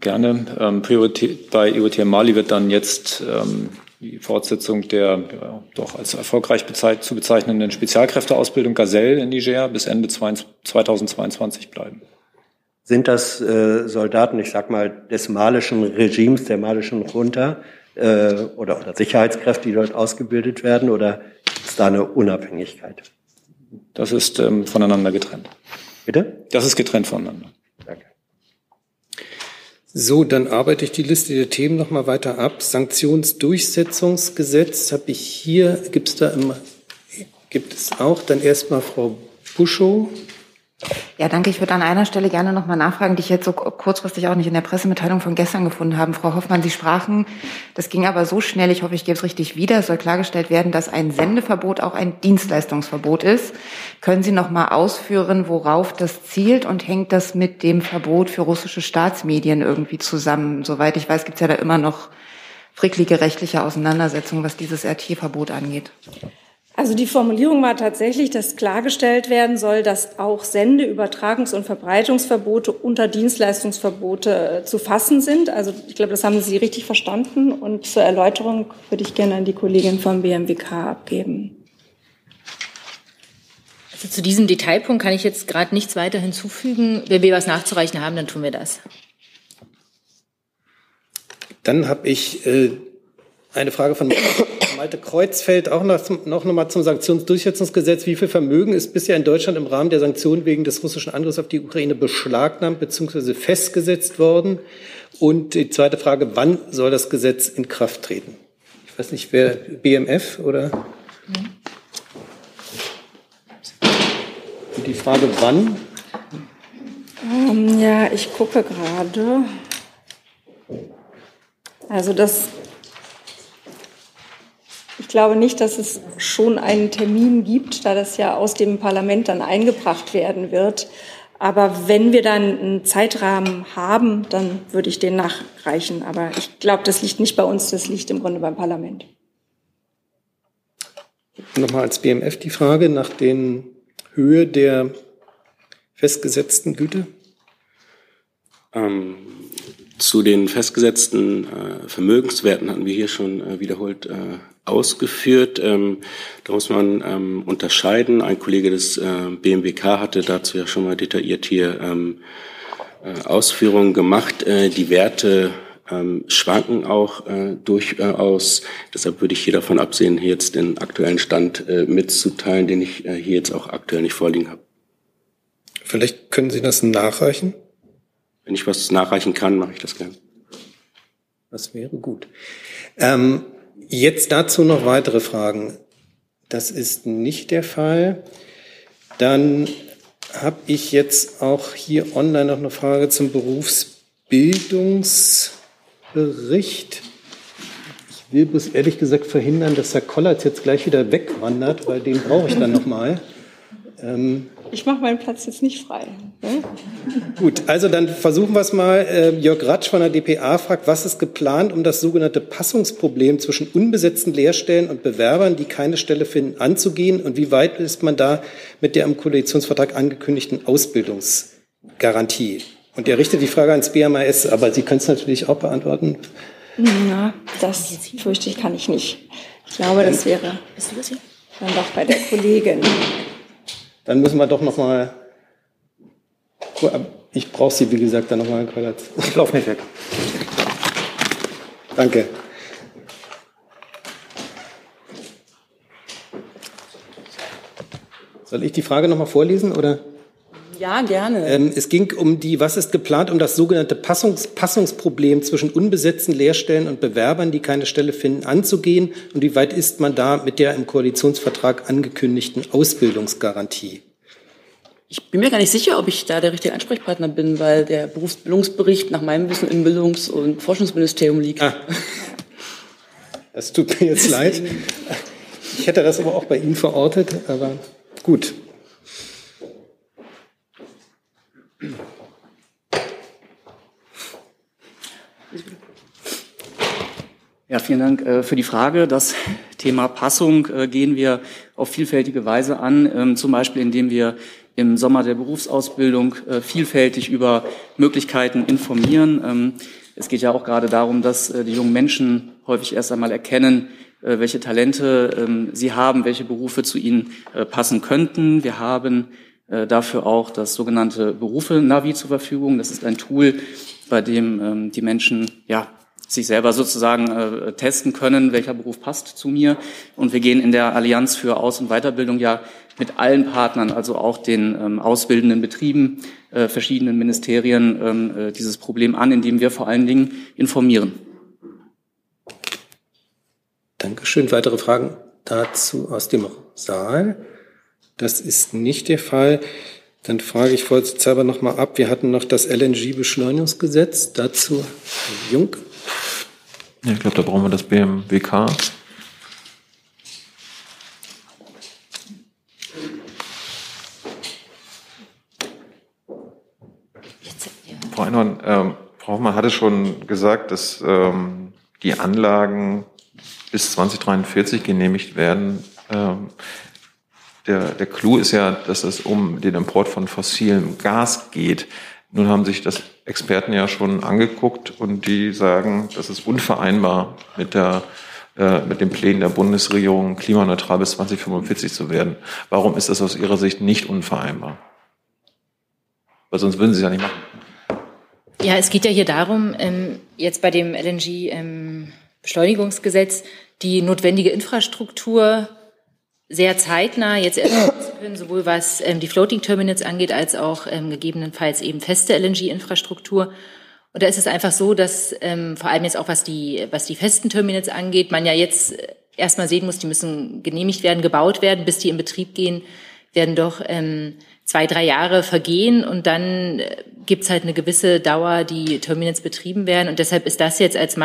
Gerne. Ähm, Priorität bei EUTM Mali wird dann jetzt ähm, die Fortsetzung der ja, doch als erfolgreich zu bezeichnenden Spezialkräfteausbildung Gazelle in Niger bis Ende 2022 bleiben. Sind das äh, Soldaten, ich sag mal, des malischen Regimes, der malischen Junta äh, oder, oder Sicherheitskräfte, die dort ausgebildet werden, oder ist da eine Unabhängigkeit? Das ist ähm, voneinander getrennt. Bitte? Das ist getrennt voneinander. Danke. So, dann arbeite ich die Liste der Themen noch mal weiter ab. Sanktionsdurchsetzungsgesetz habe ich hier. Gibt es da im, gibt es auch? Dann erstmal Frau Buschow. Ja, danke. Ich würde an einer Stelle gerne noch mal nachfragen, die ich jetzt so kurzfristig auch nicht in der Pressemitteilung von gestern gefunden habe. Frau Hoffmann, Sie sprachen, das ging aber so schnell, ich hoffe, ich gebe es richtig wieder, es soll klargestellt werden, dass ein Sendeverbot auch ein Dienstleistungsverbot ist. Können Sie noch mal ausführen, worauf das zielt und hängt das mit dem Verbot für russische Staatsmedien irgendwie zusammen? Soweit ich weiß, gibt es ja da immer noch fricklige rechtliche Auseinandersetzungen, was dieses RT-Verbot angeht. Also die Formulierung war tatsächlich, dass klargestellt werden soll, dass auch Sende-, Übertragungs- und Verbreitungsverbote unter Dienstleistungsverbote äh, zu fassen sind. Also ich glaube, das haben Sie richtig verstanden. Und zur Erläuterung würde ich gerne an die Kollegin vom BMWK abgeben. Also zu diesem Detailpunkt kann ich jetzt gerade nichts weiter hinzufügen. Wenn wir was nachzureichen haben, dann tun wir das. Dann habe ich äh, eine Frage von Malte Kreuzfeld auch noch, noch mal zum Sanktionsdurchsetzungsgesetz. Wie viel Vermögen ist bisher in Deutschland im Rahmen der Sanktionen wegen des russischen Angriffs auf die Ukraine beschlagnahmt bzw. festgesetzt worden? Und die zweite Frage, wann soll das Gesetz in Kraft treten? Ich weiß nicht, wer BMF oder? Mhm. Die Frage, wann? Um, ähm, ja, ich gucke gerade. Also das, glaube nicht, dass es schon einen Termin gibt, da das ja aus dem Parlament dann eingebracht werden wird. Aber wenn wir dann einen Zeitrahmen haben, dann würde ich den nachreichen. Aber ich glaube, das liegt nicht bei uns, das liegt im Grunde beim Parlament. Nochmal als BMF die Frage nach den Höhe der festgesetzten Güte? Ähm, zu den festgesetzten äh, Vermögenswerten hatten wir hier schon äh, wiederholt äh, ausgeführt. Ähm, da muss man ähm, unterscheiden. Ein Kollege des äh, BMWK hatte dazu ja schon mal detailliert hier ähm, äh, Ausführungen gemacht. Äh, die Werte ähm, schwanken auch durchaus. Deshalb würde ich hier davon absehen, hier jetzt den aktuellen Stand mitzuteilen, den ich hier jetzt auch aktuell nicht vorliegen habe. Vielleicht können Sie das nachreichen? Wenn ich was nachreichen kann, mache ich das gern. Das wäre gut. Ähm, jetzt dazu noch weitere Fragen. Das ist nicht der Fall. Dann habe ich jetzt auch hier online noch eine Frage zum Berufsbildungsbericht. Ich will bloß ehrlich gesagt verhindern, dass Herr Kollatz jetzt gleich wieder wegwandert, weil den brauche ich dann noch mal. Ähm, ich mache meinen Platz jetzt nicht frei. Ne? Gut, also dann versuchen wir es mal. Ähm, Jörg Ratsch von der DPA fragt, was ist geplant, um das sogenannte Passungsproblem zwischen unbesetzten Lehrstellen und Bewerbern, die keine Stelle finden, anzugehen? Und wie weit ist man da mit der im Koalitionsvertrag angekündigten Ausbildungsgarantie? Und er richtet die Frage ans BMAS, aber Sie können es natürlich auch beantworten. Na, das fürchte ich, kann ich nicht. Ich glaube, das wäre dann doch bei der Kollegin. Dann müssen wir doch noch mal. Ich brauche Sie, wie gesagt, dann noch mal. Ich laufe nicht weg. Danke. Soll ich die Frage noch mal vorlesen oder? Ja, gerne. Ähm, es ging um die, was ist geplant, um das sogenannte Passungs Passungsproblem zwischen unbesetzten Lehrstellen und Bewerbern, die keine Stelle finden, anzugehen. Und wie weit ist man da mit der im Koalitionsvertrag angekündigten Ausbildungsgarantie? Ich bin mir gar nicht sicher, ob ich da der richtige Ansprechpartner bin, weil der Berufsbildungsbericht nach meinem Wissen im Bildungs- und Forschungsministerium liegt. Ah. Das tut mir jetzt leid. Ich hätte das aber auch bei Ihnen verortet, aber gut. Ja, vielen Dank äh, für die Frage. Das Thema Passung äh, gehen wir auf vielfältige Weise an, ähm, zum Beispiel indem wir im Sommer der Berufsausbildung äh, vielfältig über Möglichkeiten informieren. Ähm, es geht ja auch gerade darum, dass die jungen Menschen häufig erst einmal erkennen, welche Talente ähm, sie haben, welche Berufe zu ihnen passen könnten. Wir haben dafür auch das sogenannte Berufe-Navi zur Verfügung. Das ist ein Tool, bei dem ähm, die Menschen ja sich selber sozusagen äh, testen können, welcher Beruf passt zu mir. Und wir gehen in der Allianz für Aus- und Weiterbildung ja mit allen Partnern, also auch den ähm, ausbildenden Betrieben, äh, verschiedenen Ministerien, ähm, äh, dieses Problem an, indem wir vor allen Dingen informieren. Dankeschön. Weitere Fragen dazu aus dem Saal? Das ist nicht der Fall. Dann frage ich vorsichtshalber noch mal ab. Wir hatten noch das LNG-Beschleunigungsgesetz. Dazu Herr Jung. Ja, ich glaube, da brauchen wir das BMWK. Frau Einhorn, ähm, Frau Hoffmann hatte schon gesagt, dass ähm, die Anlagen bis 2043 genehmigt werden. Ähm, der, der Clou ist ja, dass es um den Import von fossilem Gas geht. Nun haben sich das Experten ja schon angeguckt und die sagen, das ist unvereinbar mit der äh, mit den Plänen der Bundesregierung, klimaneutral bis 2045 zu werden. Warum ist das aus Ihrer Sicht nicht unvereinbar? Weil sonst würden Sie es ja nicht machen. Ja, es geht ja hier darum, ähm, jetzt bei dem LNG-Beschleunigungsgesetz ähm, die notwendige Infrastruktur sehr zeitnah jetzt erstellen zu können, sowohl was ähm, die Floating Terminals angeht, als auch ähm, gegebenenfalls eben feste LNG-Infrastruktur. Und da ist es einfach so, dass ähm, vor allem jetzt auch was die, was die festen Terminals angeht, man ja jetzt erstmal sehen muss, die müssen genehmigt werden, gebaut werden, bis die in Betrieb gehen, werden doch ähm, zwei, drei Jahre vergehen und dann äh, gibt's halt eine gewisse Dauer, die Terminals betrieben werden. Und deshalb ist das jetzt als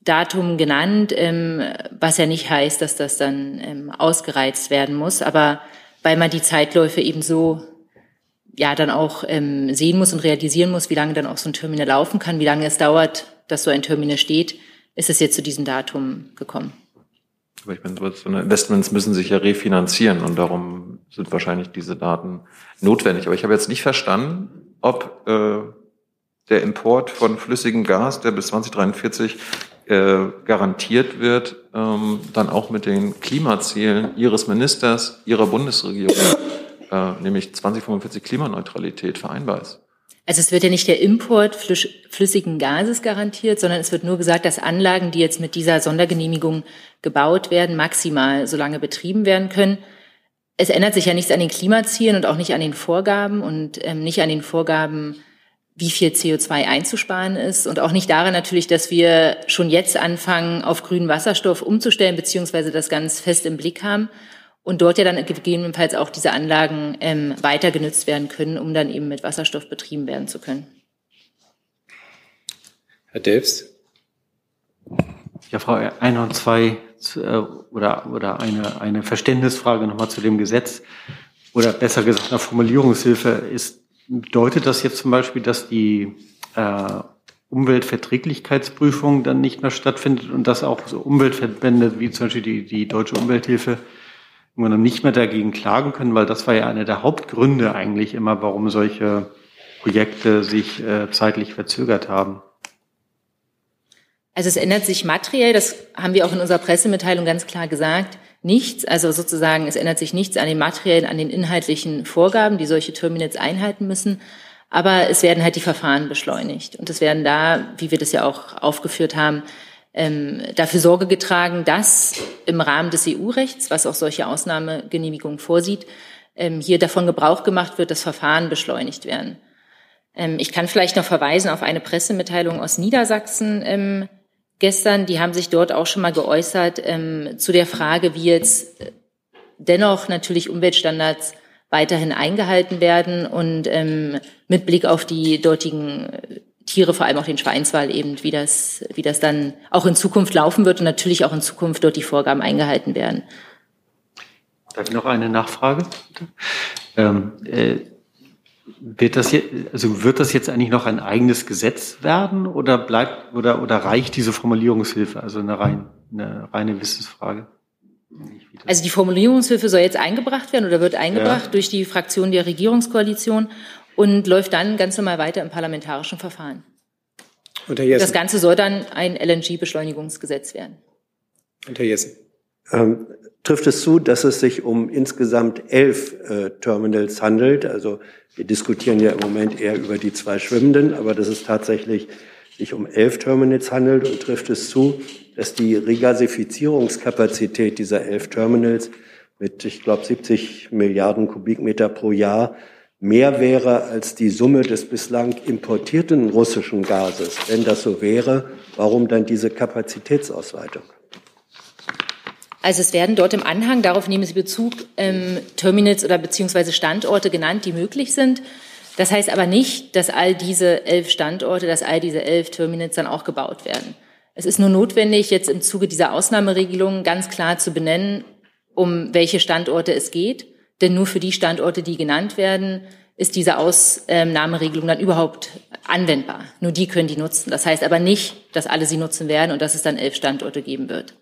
Maximaldatum genannt, ähm, was ja nicht heißt, dass das dann ähm, ausgereizt werden muss. Aber weil man die Zeitläufe eben so ja dann auch ähm, sehen muss und realisieren muss, wie lange dann auch so ein Terminal laufen kann, wie lange es dauert, dass so ein Terminal steht, ist es jetzt zu diesem Datum gekommen. Aber ich meine, so Investments müssen sich ja refinanzieren und darum sind wahrscheinlich diese Daten notwendig. Aber ich habe jetzt nicht verstanden, ob äh, der Import von flüssigem Gas, der bis 2043 äh, garantiert wird, ähm, dann auch mit den Klimazielen Ihres Ministers, Ihrer Bundesregierung, äh, nämlich 2045 Klimaneutralität vereinbar ist. Also es wird ja nicht der Import flüssigen Gases garantiert, sondern es wird nur gesagt, dass Anlagen, die jetzt mit dieser Sondergenehmigung gebaut werden, maximal so lange betrieben werden können. Es ändert sich ja nichts an den Klimazielen und auch nicht an den Vorgaben und ähm, nicht an den Vorgaben, wie viel CO2 einzusparen ist und auch nicht daran natürlich, dass wir schon jetzt anfangen, auf grünen Wasserstoff umzustellen, beziehungsweise das ganz fest im Blick haben und dort ja dann gegebenenfalls auch diese Anlagen ähm, weiter genutzt werden können, um dann eben mit Wasserstoff betrieben werden zu können. Herr Delfs. Ja, Frau ein und zwei äh, oder, oder eine, eine Verständnisfrage nochmal zu dem Gesetz oder besser gesagt eine Formulierungshilfe ist, bedeutet das jetzt zum Beispiel, dass die äh, Umweltverträglichkeitsprüfung dann nicht mehr stattfindet und dass auch so Umweltverbände wie zum Beispiel die, die Deutsche Umwelthilfe nicht mehr dagegen klagen können, weil das war ja einer der Hauptgründe eigentlich immer, warum solche Projekte sich äh, zeitlich verzögert haben. Also es ändert sich materiell, das haben wir auch in unserer Pressemitteilung ganz klar gesagt, nichts. Also sozusagen, es ändert sich nichts an den materiellen, an den inhaltlichen Vorgaben, die solche Terminals einhalten müssen. Aber es werden halt die Verfahren beschleunigt. Und es werden da, wie wir das ja auch aufgeführt haben, ähm, dafür Sorge getragen, dass im Rahmen des EU-Rechts, was auch solche Ausnahmegenehmigungen vorsieht, ähm, hier davon Gebrauch gemacht wird, dass Verfahren beschleunigt werden. Ähm, ich kann vielleicht noch verweisen auf eine Pressemitteilung aus Niedersachsen ähm, gestern. Die haben sich dort auch schon mal geäußert ähm, zu der Frage, wie jetzt dennoch natürlich Umweltstandards weiterhin eingehalten werden und ähm, mit Blick auf die dortigen Tiere, vor allem auch den Schweinswall eben, wie das, wie das dann auch in Zukunft laufen wird und natürlich auch in Zukunft dort die Vorgaben eingehalten werden. Darf ich noch eine Nachfrage? Ähm, äh, wird das jetzt, also wird das jetzt eigentlich noch ein eigenes Gesetz werden oder bleibt oder oder reicht diese Formulierungshilfe? Also eine rein eine reine Wissensfrage. Also die Formulierungshilfe soll jetzt eingebracht werden oder wird eingebracht ja. durch die Fraktion der Regierungskoalition und läuft dann ganz normal weiter im parlamentarischen Verfahren. Und Herr Jessen. Das Ganze soll dann ein LNG-Beschleunigungsgesetz werden. Und Herr Jessen. Ähm, trifft es zu, dass es sich um insgesamt elf äh, Terminals handelt? Also wir diskutieren ja im Moment eher über die zwei schwimmenden, aber dass es tatsächlich sich um elf Terminals handelt und trifft es zu, dass die Regasifizierungskapazität dieser elf Terminals mit, ich glaube, 70 Milliarden Kubikmeter pro Jahr mehr wäre als die Summe des bislang importierten russischen Gases. Wenn das so wäre, warum dann diese Kapazitätsausweitung? Also es werden dort im Anhang, darauf nehmen Sie Bezug, ähm, Terminals oder beziehungsweise Standorte genannt, die möglich sind. Das heißt aber nicht, dass all diese elf Standorte, dass all diese elf Terminals dann auch gebaut werden. Es ist nur notwendig, jetzt im Zuge dieser Ausnahmeregelung ganz klar zu benennen, um welche Standorte es geht. Denn nur für die Standorte, die genannt werden, ist diese Ausnahmeregelung dann überhaupt anwendbar. Nur die können die nutzen. Das heißt aber nicht, dass alle sie nutzen werden und dass es dann elf Standorte geben wird.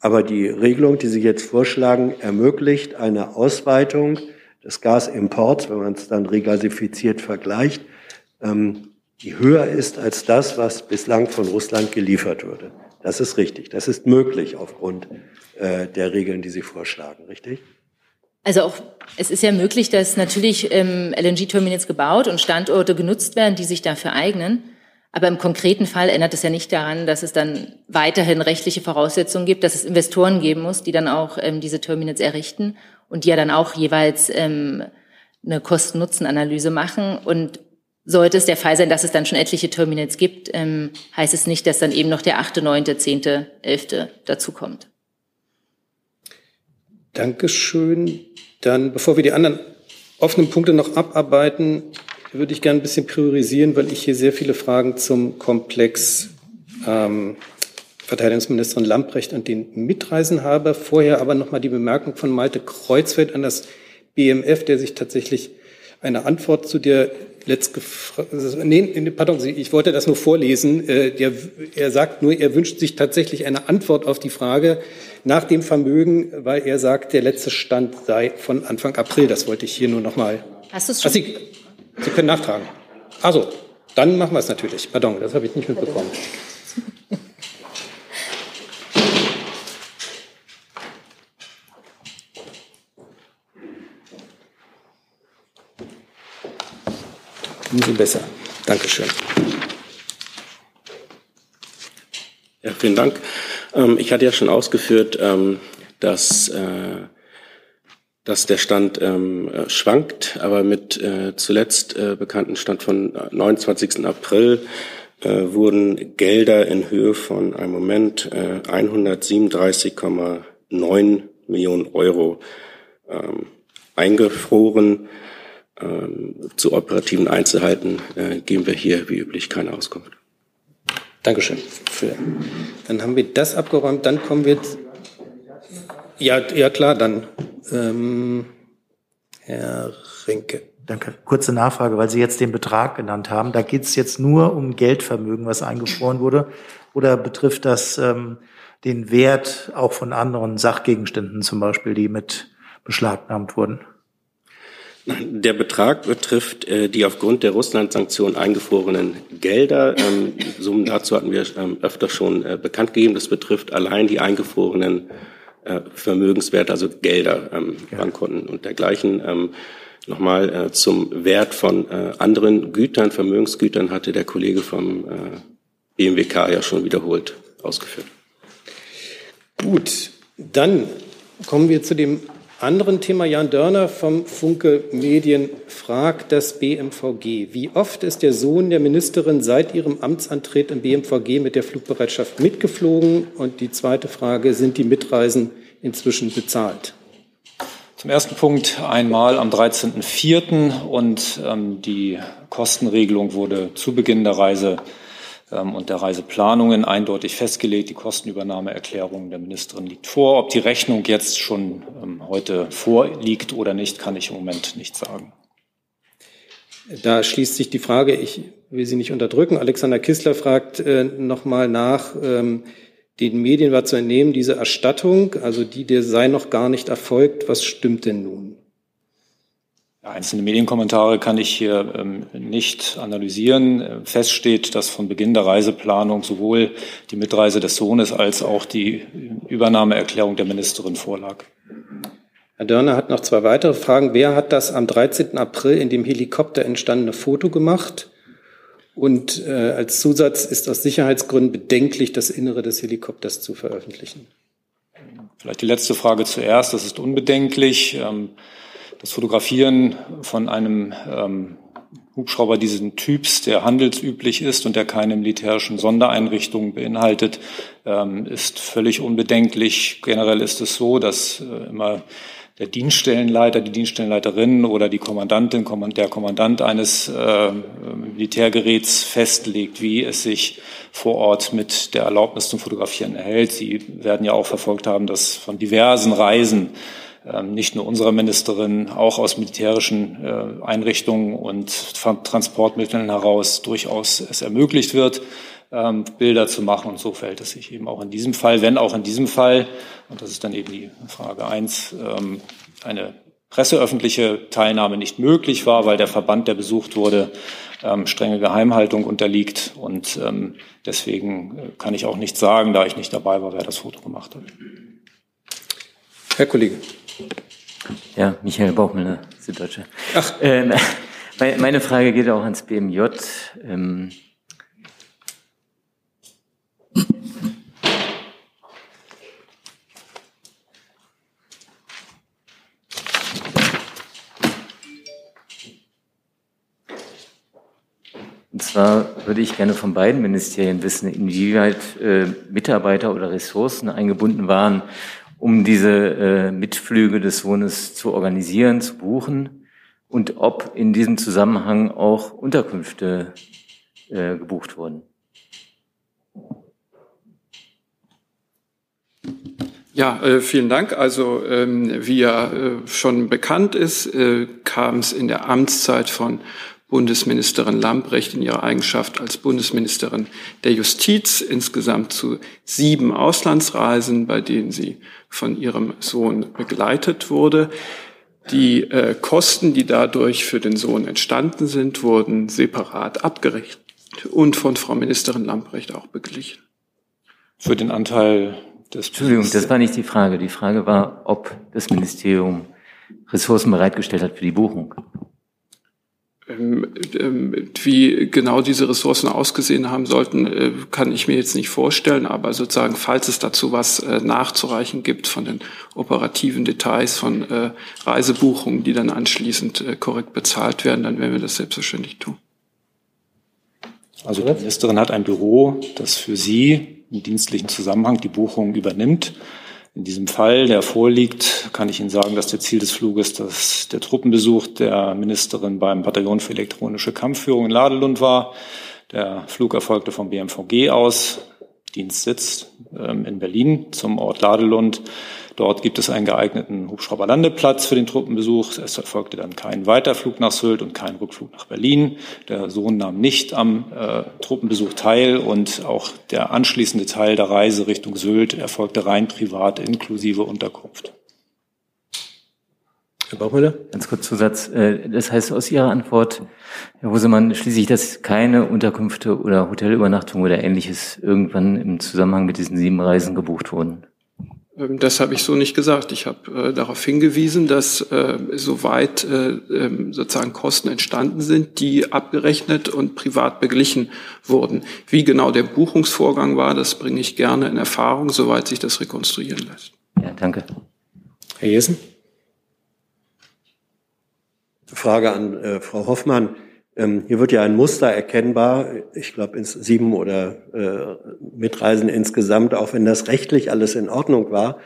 Aber die Regelung, die Sie jetzt vorschlagen, ermöglicht eine Ausweitung des Gasimports, wenn man es dann regasifiziert vergleicht, ähm, die höher ist als das, was bislang von Russland geliefert würde. Das ist richtig. Das ist möglich aufgrund äh, der Regeln, die Sie vorschlagen, richtig? Also auch, es ist ja möglich, dass natürlich ähm, LNG-Terminals gebaut und Standorte genutzt werden, die sich dafür eignen. Aber im konkreten Fall ändert es ja nicht daran, dass es dann weiterhin rechtliche Voraussetzungen gibt, dass es Investoren geben muss, die dann auch ähm, diese Terminals errichten und die ja dann auch jeweils ähm, eine Kosten-Nutzen-Analyse machen. Und sollte es der Fall sein, dass es dann schon etliche Terminals gibt, ähm, heißt es nicht, dass dann eben noch der 8., 9., 10., 11. dazukommt. Dankeschön. Dann, bevor wir die anderen offenen Punkte noch abarbeiten, würde ich gerne ein bisschen priorisieren, weil ich hier sehr viele Fragen zum Komplex ähm, Verteidigungsministerin Lamprecht und den Mitreisen habe. Vorher aber noch mal die Bemerkung von Malte Kreuzfeld an das BMF, der sich tatsächlich eine Antwort zu der letzte nee, pardon, ich wollte das nur vorlesen. Äh, der, er sagt nur, er wünscht sich tatsächlich eine Antwort auf die Frage nach dem Vermögen, weil er sagt, der letzte Stand sei von Anfang April. Das wollte ich hier nur noch mal. Hast du es schon? Also Sie, können nachtragen. Also, dann machen wir es natürlich. Pardon, das habe ich nicht mitbekommen. Umso besser. Dankeschön. Ja, vielen Dank. Ähm, ich hatte ja schon ausgeführt, ähm, dass, äh, dass der Stand ähm, schwankt, aber mit äh, zuletzt äh, bekannten Stand von 29. April wurden Gelder in Höhe von einem Moment 137,9 Millionen Euro eingefroren. Ähm, zu operativen Einzelheiten äh, geben wir hier wie üblich keine Auskunft. Dankeschön. Dann haben wir das abgeräumt. Dann kommen wir. Ja, ja klar, dann ähm, Herr Rinke. Danke. Kurze Nachfrage, weil Sie jetzt den Betrag genannt haben. Da geht es jetzt nur um Geldvermögen, was eingefroren wurde, oder betrifft das ähm, den Wert auch von anderen Sachgegenständen zum Beispiel, die mit beschlagnahmt wurden? Der Betrag betrifft äh, die aufgrund der Russland-Sanktionen eingefrorenen Gelder. Ähm, Summen dazu hatten wir ähm, öfter schon äh, bekannt gegeben. Das betrifft allein die eingefrorenen äh, Vermögenswerte, also Gelder, ähm, ja. Bankkonten und dergleichen. Ähm, Nochmal äh, zum Wert von äh, anderen Gütern, Vermögensgütern hatte der Kollege vom äh, BMWK ja schon wiederholt ausgeführt. Gut, dann kommen wir zu dem anderen Thema Jan Dörner vom Funke Medien fragt das BMVG. Wie oft ist der Sohn der Ministerin seit ihrem Amtsantritt im BMVG mit der Flugbereitschaft mitgeflogen? Und die zweite Frage, sind die Mitreisen inzwischen bezahlt? Zum ersten Punkt einmal am 13.04. und ähm, die Kostenregelung wurde zu Beginn der Reise ähm, und der Reiseplanungen eindeutig festgelegt. Die Kostenübernahmeerklärung der Ministerin liegt vor. Ob die Rechnung jetzt schon ähm, heute vorliegt oder nicht, kann ich im Moment nicht sagen. Da schließt sich die Frage, ich will Sie nicht unterdrücken. Alexander Kissler fragt äh, nochmal nach, ähm, den Medien war zu entnehmen, diese Erstattung, also die, der sei noch gar nicht erfolgt. Was stimmt denn nun? Einzelne Medienkommentare kann ich hier ähm, nicht analysieren. Fest steht, dass von Beginn der Reiseplanung sowohl die Mitreise des Sohnes als auch die Übernahmeerklärung der Ministerin vorlag. Herr Dörner hat noch zwei weitere Fragen. Wer hat das am 13. April in dem Helikopter entstandene Foto gemacht? Und äh, als Zusatz ist aus Sicherheitsgründen bedenklich, das Innere des Helikopters zu veröffentlichen. Vielleicht die letzte Frage zuerst. Das ist unbedenklich. Ähm, das Fotografieren von einem ähm, Hubschrauber diesen Typs, der handelsüblich ist und der keine militärischen Sondereinrichtungen beinhaltet, ähm, ist völlig unbedenklich. Generell ist es so, dass äh, immer der Dienststellenleiter, die Dienststellenleiterin oder die Kommandantin, der Kommandant eines äh, Militärgeräts festlegt, wie es sich vor Ort mit der Erlaubnis zum Fotografieren erhält. Sie werden ja auch verfolgt haben, dass von diversen Reisen ähm, nicht nur unserer Ministerin, auch aus militärischen äh, Einrichtungen und Transportmitteln heraus durchaus es ermöglicht wird, ähm, Bilder zu machen. Und so verhält es sich eben auch in diesem Fall, wenn auch in diesem Fall, und das ist dann eben die Frage eins, ähm, eine presseöffentliche Teilnahme nicht möglich war, weil der Verband, der besucht wurde, strenge Geheimhaltung unterliegt. Und deswegen äh, kann ich auch nicht sagen, da ich nicht dabei war, wer das Foto gemacht hat. Herr Kollege. Ja, Michael Bauchmüller, Süddeutsche. Ach. Ähm, meine Frage geht auch ans BMJ. Ähm, zwar würde ich gerne von beiden Ministerien wissen, inwieweit äh, Mitarbeiter oder Ressourcen eingebunden waren, um diese äh, Mitflüge des Sohnes zu organisieren, zu buchen und ob in diesem Zusammenhang auch Unterkünfte äh, gebucht wurden. Ja, äh, vielen Dank. Also ähm, wie ja äh, schon bekannt ist, äh, kam es in der Amtszeit von Bundesministerin Lambrecht in ihrer Eigenschaft als Bundesministerin der Justiz insgesamt zu sieben Auslandsreisen, bei denen sie von ihrem Sohn begleitet wurde. Die äh, Kosten, die dadurch für den Sohn entstanden sind, wurden separat abgerechnet und von Frau Ministerin Lambrecht auch beglichen. Für den Anteil des Entschuldigung, das war nicht die Frage. Die Frage war, ob das Ministerium Ressourcen bereitgestellt hat für die Buchung. Ähm, ähm, wie genau diese Ressourcen ausgesehen haben sollten, äh, kann ich mir jetzt nicht vorstellen. Aber sozusagen, falls es dazu was äh, nachzureichen gibt von den operativen Details von äh, Reisebuchungen, die dann anschließend korrekt bezahlt werden, dann werden wir das selbstverständlich tun. Also die Ministerin hat ein Büro, das für Sie im dienstlichen Zusammenhang die Buchung übernimmt. In diesem Fall, der vorliegt, kann ich Ihnen sagen, dass der Ziel des Fluges dass der Truppenbesuch der Ministerin beim Bataillon für elektronische Kampfführung in Ladelund war. Der Flug erfolgte vom BMVG aus, Dienstsitz ähm, in Berlin zum Ort Ladelund. Dort gibt es einen geeigneten Hubschrauberlandeplatz für den Truppenbesuch. Es erfolgte dann kein Weiterflug nach Sylt und kein Rückflug nach Berlin. Der Sohn nahm nicht am äh, Truppenbesuch teil und auch der anschließende Teil der Reise Richtung Sylt erfolgte rein privat inklusive Unterkunft. Herr Bauchmüller? Ganz kurz Zusatz. Äh, das heißt aus Ihrer Antwort, Herr Hosemann, schließe ich, dass keine Unterkünfte oder Hotelübernachtung oder ähnliches irgendwann im Zusammenhang mit diesen sieben Reisen gebucht wurden? Ähm, das habe ich so nicht gesagt. Ich habe äh, darauf hingewiesen, dass äh, soweit äh, äh, sozusagen Kosten entstanden sind, die abgerechnet und privat beglichen wurden. Wie genau der Buchungsvorgang war, das bringe ich gerne in Erfahrung, soweit sich das rekonstruieren lässt. Ja, danke. Herr Jessen? Frage an äh, Frau Hoffmann. Ähm, hier wird ja ein Muster erkennbar. Ich glaube, ins sieben oder äh, Mitreisen insgesamt, auch wenn das rechtlich alles in Ordnung war,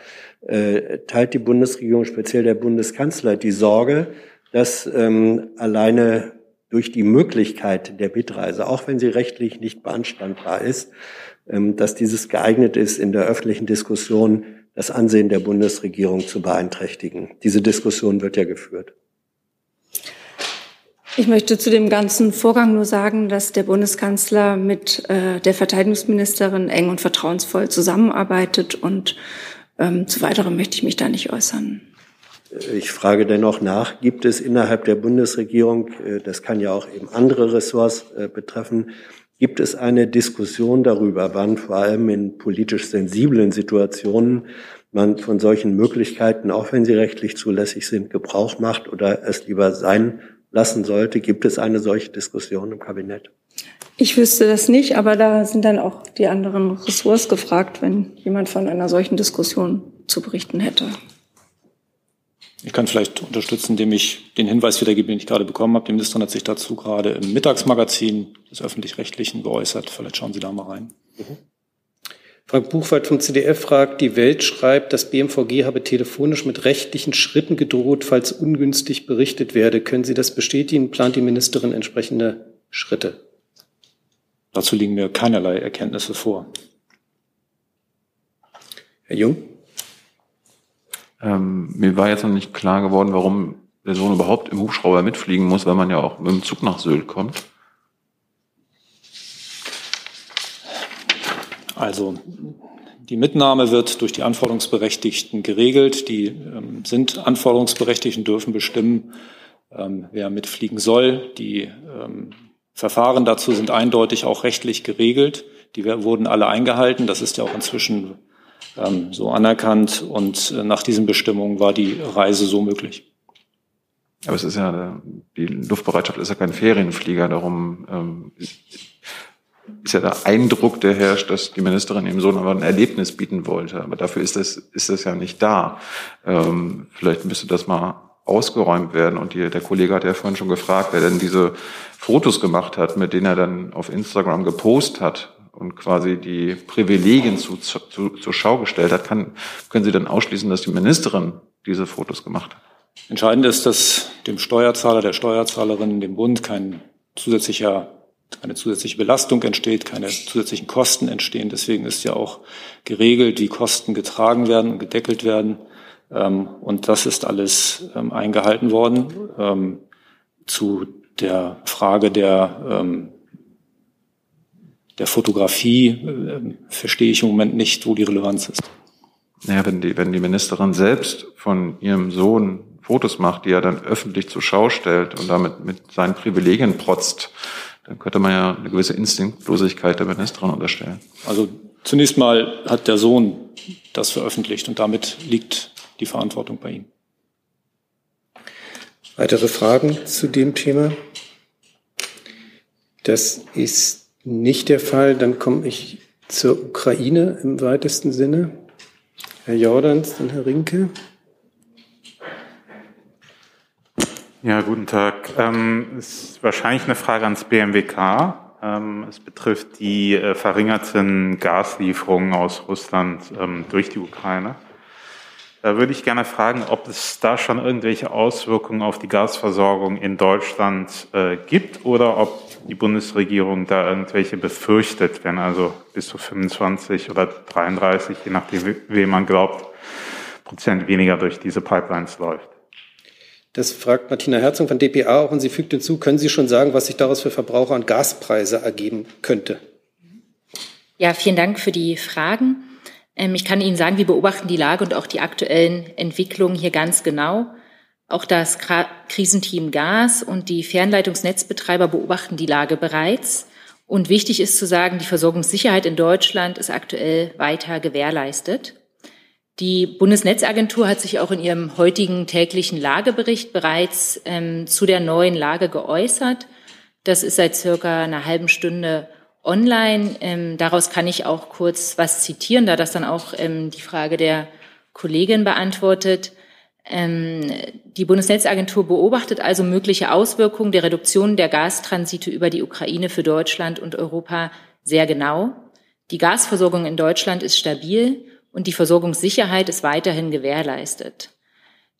äh, teilt die Bundesregierung, speziell der Bundeskanzler, die Sorge, dass ähm, alleine durch die Möglichkeit der Mitreise, auch wenn sie rechtlich nicht beanstandbar ist, ähm, dass dieses geeignet ist, in der öffentlichen Diskussion das Ansehen der Bundesregierung zu beeinträchtigen. Diese Diskussion wird ja geführt. Ich möchte zu dem ganzen Vorgang nur sagen, dass der Bundeskanzler mit äh, der Verteidigungsministerin eng und vertrauensvoll zusammenarbeitet und ähm, zu weiterem möchte ich mich da nicht äußern. Ich frage dennoch nach, gibt es innerhalb der Bundesregierung, äh, das kann ja auch eben andere Ressorts äh, betreffen, gibt es eine Diskussion darüber, wann vor allem in politisch sensiblen Situationen man von solchen Möglichkeiten, auch wenn sie rechtlich zulässig sind, Gebrauch macht oder es lieber sein lassen sollte. Gibt es eine solche Diskussion im Kabinett? Ich wüsste das nicht, aber da sind dann auch die anderen Ressorts gefragt, wenn jemand von einer solchen Diskussion zu berichten hätte. Ich kann vielleicht unterstützen, indem ich den Hinweis wiedergebe, den ich gerade bekommen habe. Die Ministerin hat sich dazu gerade im Mittagsmagazin des Öffentlich-Rechtlichen geäußert. Vielleicht schauen Sie da mal rein. Mhm. Frank Buchwald vom CDF fragt, die Welt schreibt, das BMVG habe telefonisch mit rechtlichen Schritten gedroht, falls ungünstig berichtet werde. Können Sie das bestätigen? Plant die Ministerin entsprechende Schritte? Dazu liegen mir keinerlei Erkenntnisse vor. Herr Jung? Ähm, mir war jetzt noch nicht klar geworden, warum der Sohn überhaupt im Hubschrauber mitfliegen muss, weil man ja auch mit dem Zug nach Sylt kommt. Also die Mitnahme wird durch die Anforderungsberechtigten geregelt. Die ähm, sind anforderungsberechtigt und dürfen bestimmen, ähm, wer mitfliegen soll. Die ähm, Verfahren dazu sind eindeutig auch rechtlich geregelt. Die wurden alle eingehalten. Das ist ja auch inzwischen ähm, so anerkannt. Und äh, nach diesen Bestimmungen war die Reise so möglich. Aber es ist ja, die Luftbereitschaft ist ja kein Ferienflieger, darum ähm, ist ja der Eindruck, der herrscht, dass die Ministerin ihrem Sohn aber ein Erlebnis bieten wollte. Aber dafür ist das, ist das ja nicht da. Ähm, vielleicht müsste das mal ausgeräumt werden. Und die, der Kollege hat ja vorhin schon gefragt, wer denn diese Fotos gemacht hat, mit denen er dann auf Instagram gepostet hat und quasi die Privilegien zu, zu, zur Schau gestellt hat. Kann, können Sie dann ausschließen, dass die Ministerin diese Fotos gemacht hat? Entscheidend ist, dass dem Steuerzahler, der Steuerzahlerin, dem Bund kein zusätzlicher keine zusätzliche Belastung entsteht, keine zusätzlichen Kosten entstehen. Deswegen ist ja auch geregelt, wie Kosten getragen werden und gedeckelt werden. Ähm, und das ist alles ähm, eingehalten worden. Ähm, zu der Frage der, der Fotografie verstehe ich im Moment nicht, wo die Relevanz ist. Naja, wenn die, wenn die Ministerin selbst von ihrem Sohn Fotos macht, die er dann öffentlich zur Schau stellt und damit mit seinen Privilegien protzt, dann könnte man ja eine gewisse Instinktlosigkeit der Ministerin unterstellen. Also zunächst mal hat der Sohn das veröffentlicht und damit liegt die Verantwortung bei ihm. Weitere Fragen zu dem Thema? Das ist nicht der Fall. Dann komme ich zur Ukraine im weitesten Sinne. Herr Jordans, dann Herr Rinke. Ja, guten Tag. Ähm, ist wahrscheinlich eine Frage ans BMWK. Ähm, es betrifft die äh, verringerten Gaslieferungen aus Russland ähm, durch die Ukraine. Da würde ich gerne fragen, ob es da schon irgendwelche Auswirkungen auf die Gasversorgung in Deutschland äh, gibt oder ob die Bundesregierung da irgendwelche befürchtet, wenn also bis zu 25 oder 33, je nachdem, wem man glaubt, Prozent weniger durch diese Pipelines läuft. Das fragt Martina Herzog von dpa auch und sie fügt hinzu, können Sie schon sagen, was sich daraus für Verbraucher und Gaspreise ergeben könnte? Ja, vielen Dank für die Fragen. Ähm, ich kann Ihnen sagen, wir beobachten die Lage und auch die aktuellen Entwicklungen hier ganz genau. Auch das Krisenteam Gas und die Fernleitungsnetzbetreiber beobachten die Lage bereits. Und wichtig ist zu sagen, die Versorgungssicherheit in Deutschland ist aktuell weiter gewährleistet. Die Bundesnetzagentur hat sich auch in ihrem heutigen täglichen Lagebericht bereits ähm, zu der neuen Lage geäußert. Das ist seit circa einer halben Stunde online. Ähm, daraus kann ich auch kurz was zitieren, da das dann auch ähm, die Frage der Kollegin beantwortet. Ähm, die Bundesnetzagentur beobachtet also mögliche Auswirkungen der Reduktion der Gastransite über die Ukraine für Deutschland und Europa sehr genau. Die Gasversorgung in Deutschland ist stabil und die Versorgungssicherheit ist weiterhin gewährleistet.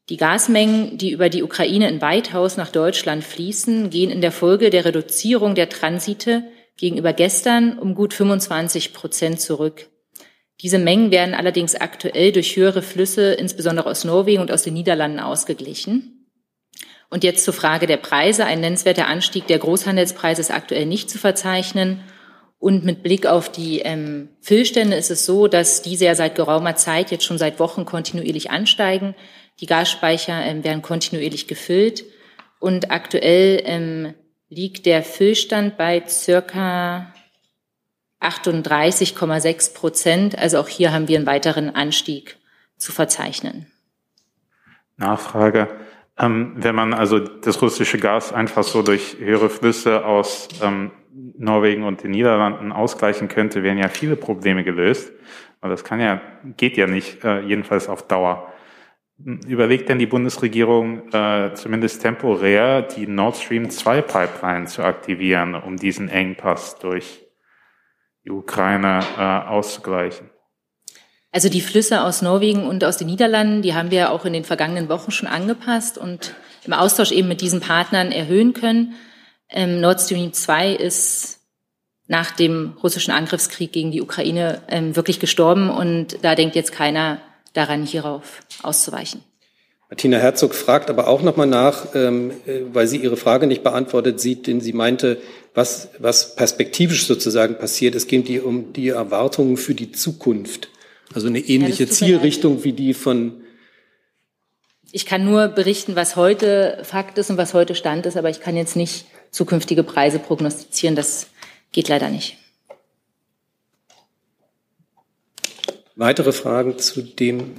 Die Gasmengen, die über die Ukraine in Weithaus nach Deutschland fließen, gehen in der Folge der Reduzierung der Transite gegenüber gestern um gut 25 Prozent zurück. Diese Mengen werden allerdings aktuell durch höhere Flüsse, insbesondere aus Norwegen und aus den Niederlanden, ausgeglichen. Und jetzt zur Frage der Preise. Ein nennenswerter Anstieg der Großhandelspreise ist aktuell nicht zu verzeichnen. Und mit Blick auf die ähm, Füllstände ist es so, dass diese ja seit geraumer Zeit, jetzt schon seit Wochen kontinuierlich ansteigen. Die Gasspeicher ähm, werden kontinuierlich gefüllt. Und aktuell ähm, liegt der Füllstand bei circa 38,6 Prozent. Also auch hier haben wir einen weiteren Anstieg zu verzeichnen. Nachfrage. Ähm, wenn man also das russische Gas einfach so durch höhere Flüsse aus ähm, Norwegen und den Niederlanden ausgleichen könnte, wären ja viele Probleme gelöst. Aber das kann ja, geht ja nicht, äh, jedenfalls auf Dauer. Überlegt denn die Bundesregierung äh, zumindest temporär die Nord Stream 2 Pipeline zu aktivieren, um diesen Engpass durch die Ukraine äh, auszugleichen? Also die Flüsse aus Norwegen und aus den Niederlanden, die haben wir auch in den vergangenen Wochen schon angepasst und im Austausch eben mit diesen Partnern erhöhen können. Ähm, Nord Stream 2 ist nach dem russischen Angriffskrieg gegen die Ukraine ähm, wirklich gestorben und da denkt jetzt keiner daran, hierauf auszuweichen. Martina Herzog fragt aber auch nochmal nach, ähm, äh, weil sie ihre Frage nicht beantwortet sieht, denn sie meinte, was, was perspektivisch sozusagen passiert. Es geht hier um die Erwartungen für die Zukunft. Also eine ähnliche ja, Zielrichtung wie die von ich kann nur berichten, was heute Fakt ist und was heute Stand ist, aber ich kann jetzt nicht zukünftige Preise prognostizieren. Das geht leider nicht. Weitere Fragen zu dem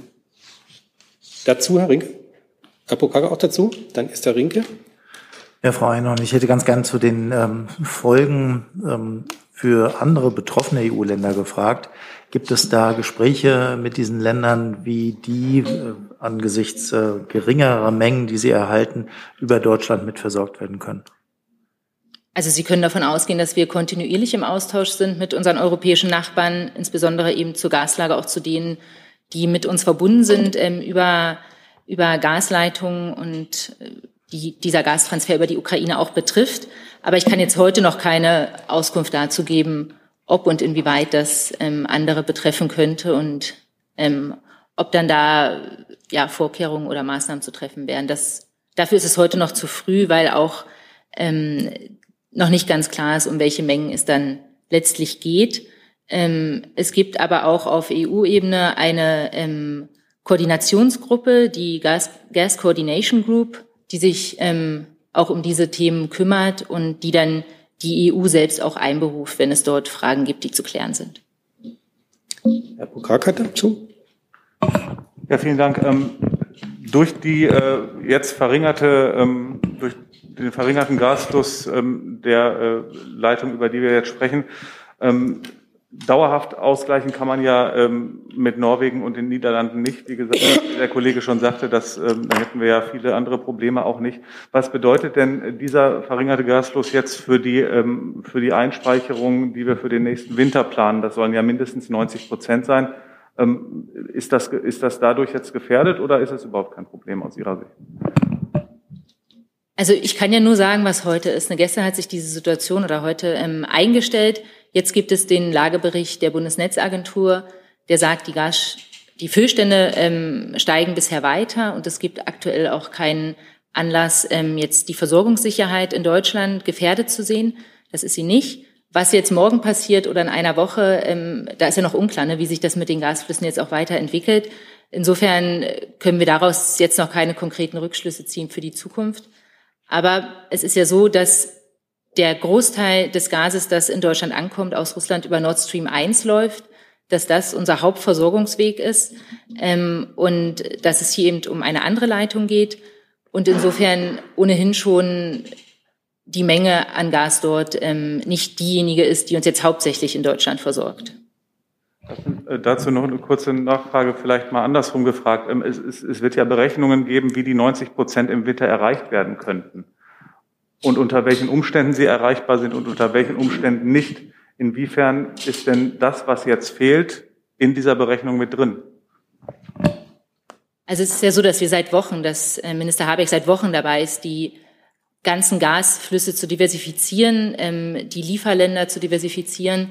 dazu, Herr Rinke? Herr Pokage auch dazu? Dann ist Herr Rinke. Ja, Frau Einhorn, ich hätte ganz gern zu den ähm, Folgen ähm, für andere betroffene EU-Länder gefragt. Gibt es da Gespräche mit diesen Ländern, wie die äh, angesichts äh, geringerer Mengen, die sie erhalten, über Deutschland mitversorgt werden können? Also Sie können davon ausgehen, dass wir kontinuierlich im Austausch sind mit unseren europäischen Nachbarn, insbesondere eben zur Gaslage, auch zu denen, die mit uns verbunden sind ähm, über, über Gasleitungen und äh, die dieser Gastransfer über die Ukraine auch betrifft. Aber ich kann jetzt heute noch keine Auskunft dazu geben, ob und inwieweit das ähm, andere betreffen könnte und ähm, ob dann da ja, Vorkehrungen oder Maßnahmen zu treffen wären. Das, dafür ist es heute noch zu früh, weil auch ähm, noch nicht ganz klar ist, um welche Mengen es dann letztlich geht. Ähm, es gibt aber auch auf EU-Ebene eine ähm, Koordinationsgruppe, die Gas, Gas Coordination Group, die sich ähm, auch um diese Themen kümmert und die dann die EU selbst auch einberuft, wenn es dort Fragen gibt, die zu klären sind. Herr Bukak hat dazu. Ja, vielen Dank. Ähm, durch die äh, jetzt verringerte, ähm, durch den verringerten Gasfluss ähm, der äh, Leitung, über die wir jetzt sprechen, ähm, dauerhaft ausgleichen kann man ja ähm, mit Norwegen und den Niederlanden nicht. Wie gesagt, der Kollege schon sagte, dass ähm, da hätten wir ja viele andere Probleme auch nicht. Was bedeutet denn dieser verringerte Gasfluss jetzt für die ähm, für die Einspeicherungen, die wir für den nächsten Winter planen? Das sollen ja mindestens 90 Prozent sein. Ähm, ist das ist das dadurch jetzt gefährdet oder ist es überhaupt kein Problem aus Ihrer Sicht? Also ich kann ja nur sagen, was heute ist. Ne, gestern hat sich diese Situation oder heute ähm, eingestellt. Jetzt gibt es den Lagebericht der Bundesnetzagentur, der sagt, die Gas, die Füllstände ähm, steigen bisher weiter und es gibt aktuell auch keinen Anlass, ähm, jetzt die Versorgungssicherheit in Deutschland gefährdet zu sehen. Das ist sie nicht. Was jetzt morgen passiert oder in einer Woche, ähm, da ist ja noch unklar, ne, wie sich das mit den Gasflüssen jetzt auch weiterentwickelt. Insofern können wir daraus jetzt noch keine konkreten Rückschlüsse ziehen für die Zukunft. Aber es ist ja so, dass der Großteil des Gases, das in Deutschland ankommt, aus Russland über Nord Stream 1 läuft, dass das unser Hauptversorgungsweg ist ähm, und dass es hier eben um eine andere Leitung geht und insofern ohnehin schon die Menge an Gas dort ähm, nicht diejenige ist, die uns jetzt hauptsächlich in Deutschland versorgt. Äh, dazu noch eine kurze Nachfrage, vielleicht mal andersrum gefragt. Ähm, es, es, es, wird ja Berechnungen geben, wie die 90 Prozent im Winter erreicht werden könnten und unter welchen Umständen sie erreichbar sind und unter welchen Umständen nicht. Inwiefern ist denn das, was jetzt fehlt, in dieser Berechnung mit drin? Also es ist ja so, dass wir seit Wochen, dass äh, Minister Habeck seit Wochen dabei ist, die ganzen Gasflüsse zu diversifizieren, ähm, die Lieferländer zu diversifizieren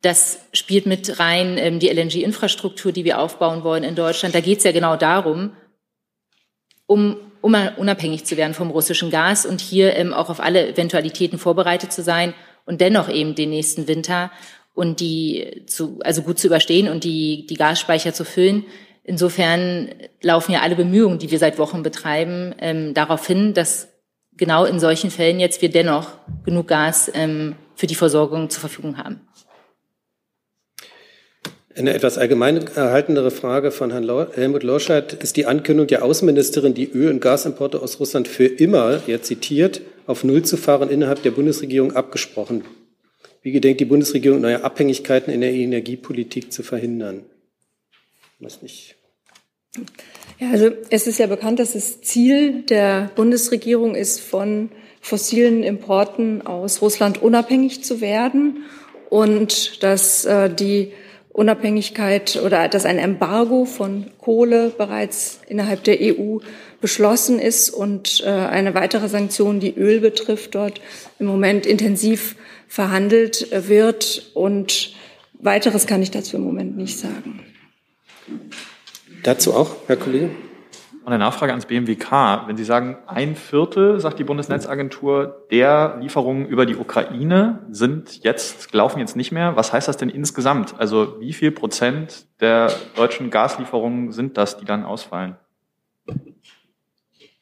das spielt mit rein ähm, die LNG-Infrastruktur, die wir aufbauen wollen in Deutschland. Da geht es ja genau darum, um, um unabhängig zu werden vom russischen Gas und hier ähm, auch auf alle Eventualitäten vorbereitet zu sein und dennoch eben den nächsten Winter und die zu, also gut zu überstehen und die, die Gasspeicher zu füllen. Insofern laufen ja alle Bemühungen, die wir seit Wochen betreiben, ähm, darauf hin, dass genau in solchen Fällen jetzt wir dennoch genug Gas ähm, für die Versorgung zur Verfügung haben. Eine etwas allgemein erhaltenere Frage von Herrn Helmut Lorscheid. Ist die Ankündigung der Außenministerin, die Öl- und Gasimporte aus Russland für immer, jetzt zitiert, auf Null zu fahren, innerhalb der Bundesregierung abgesprochen? Wie gedenkt die Bundesregierung, neue Abhängigkeiten in der Energiepolitik zu verhindern? Weiß nicht. Ja, also es ist ja bekannt, dass das Ziel der Bundesregierung ist, von fossilen Importen aus Russland unabhängig zu werden und dass äh, die Unabhängigkeit oder dass ein Embargo von Kohle bereits innerhalb der EU beschlossen ist und äh, eine weitere Sanktion, die Öl betrifft, dort im Moment intensiv verhandelt wird. Und weiteres kann ich dazu im Moment nicht sagen. Dazu auch, Herr Kollege? Und eine Nachfrage ans BMWK. Wenn Sie sagen, ein Viertel, sagt die Bundesnetzagentur, der Lieferungen über die Ukraine sind jetzt, laufen jetzt nicht mehr. Was heißt das denn insgesamt? Also wie viel Prozent der deutschen Gaslieferungen sind das, die dann ausfallen?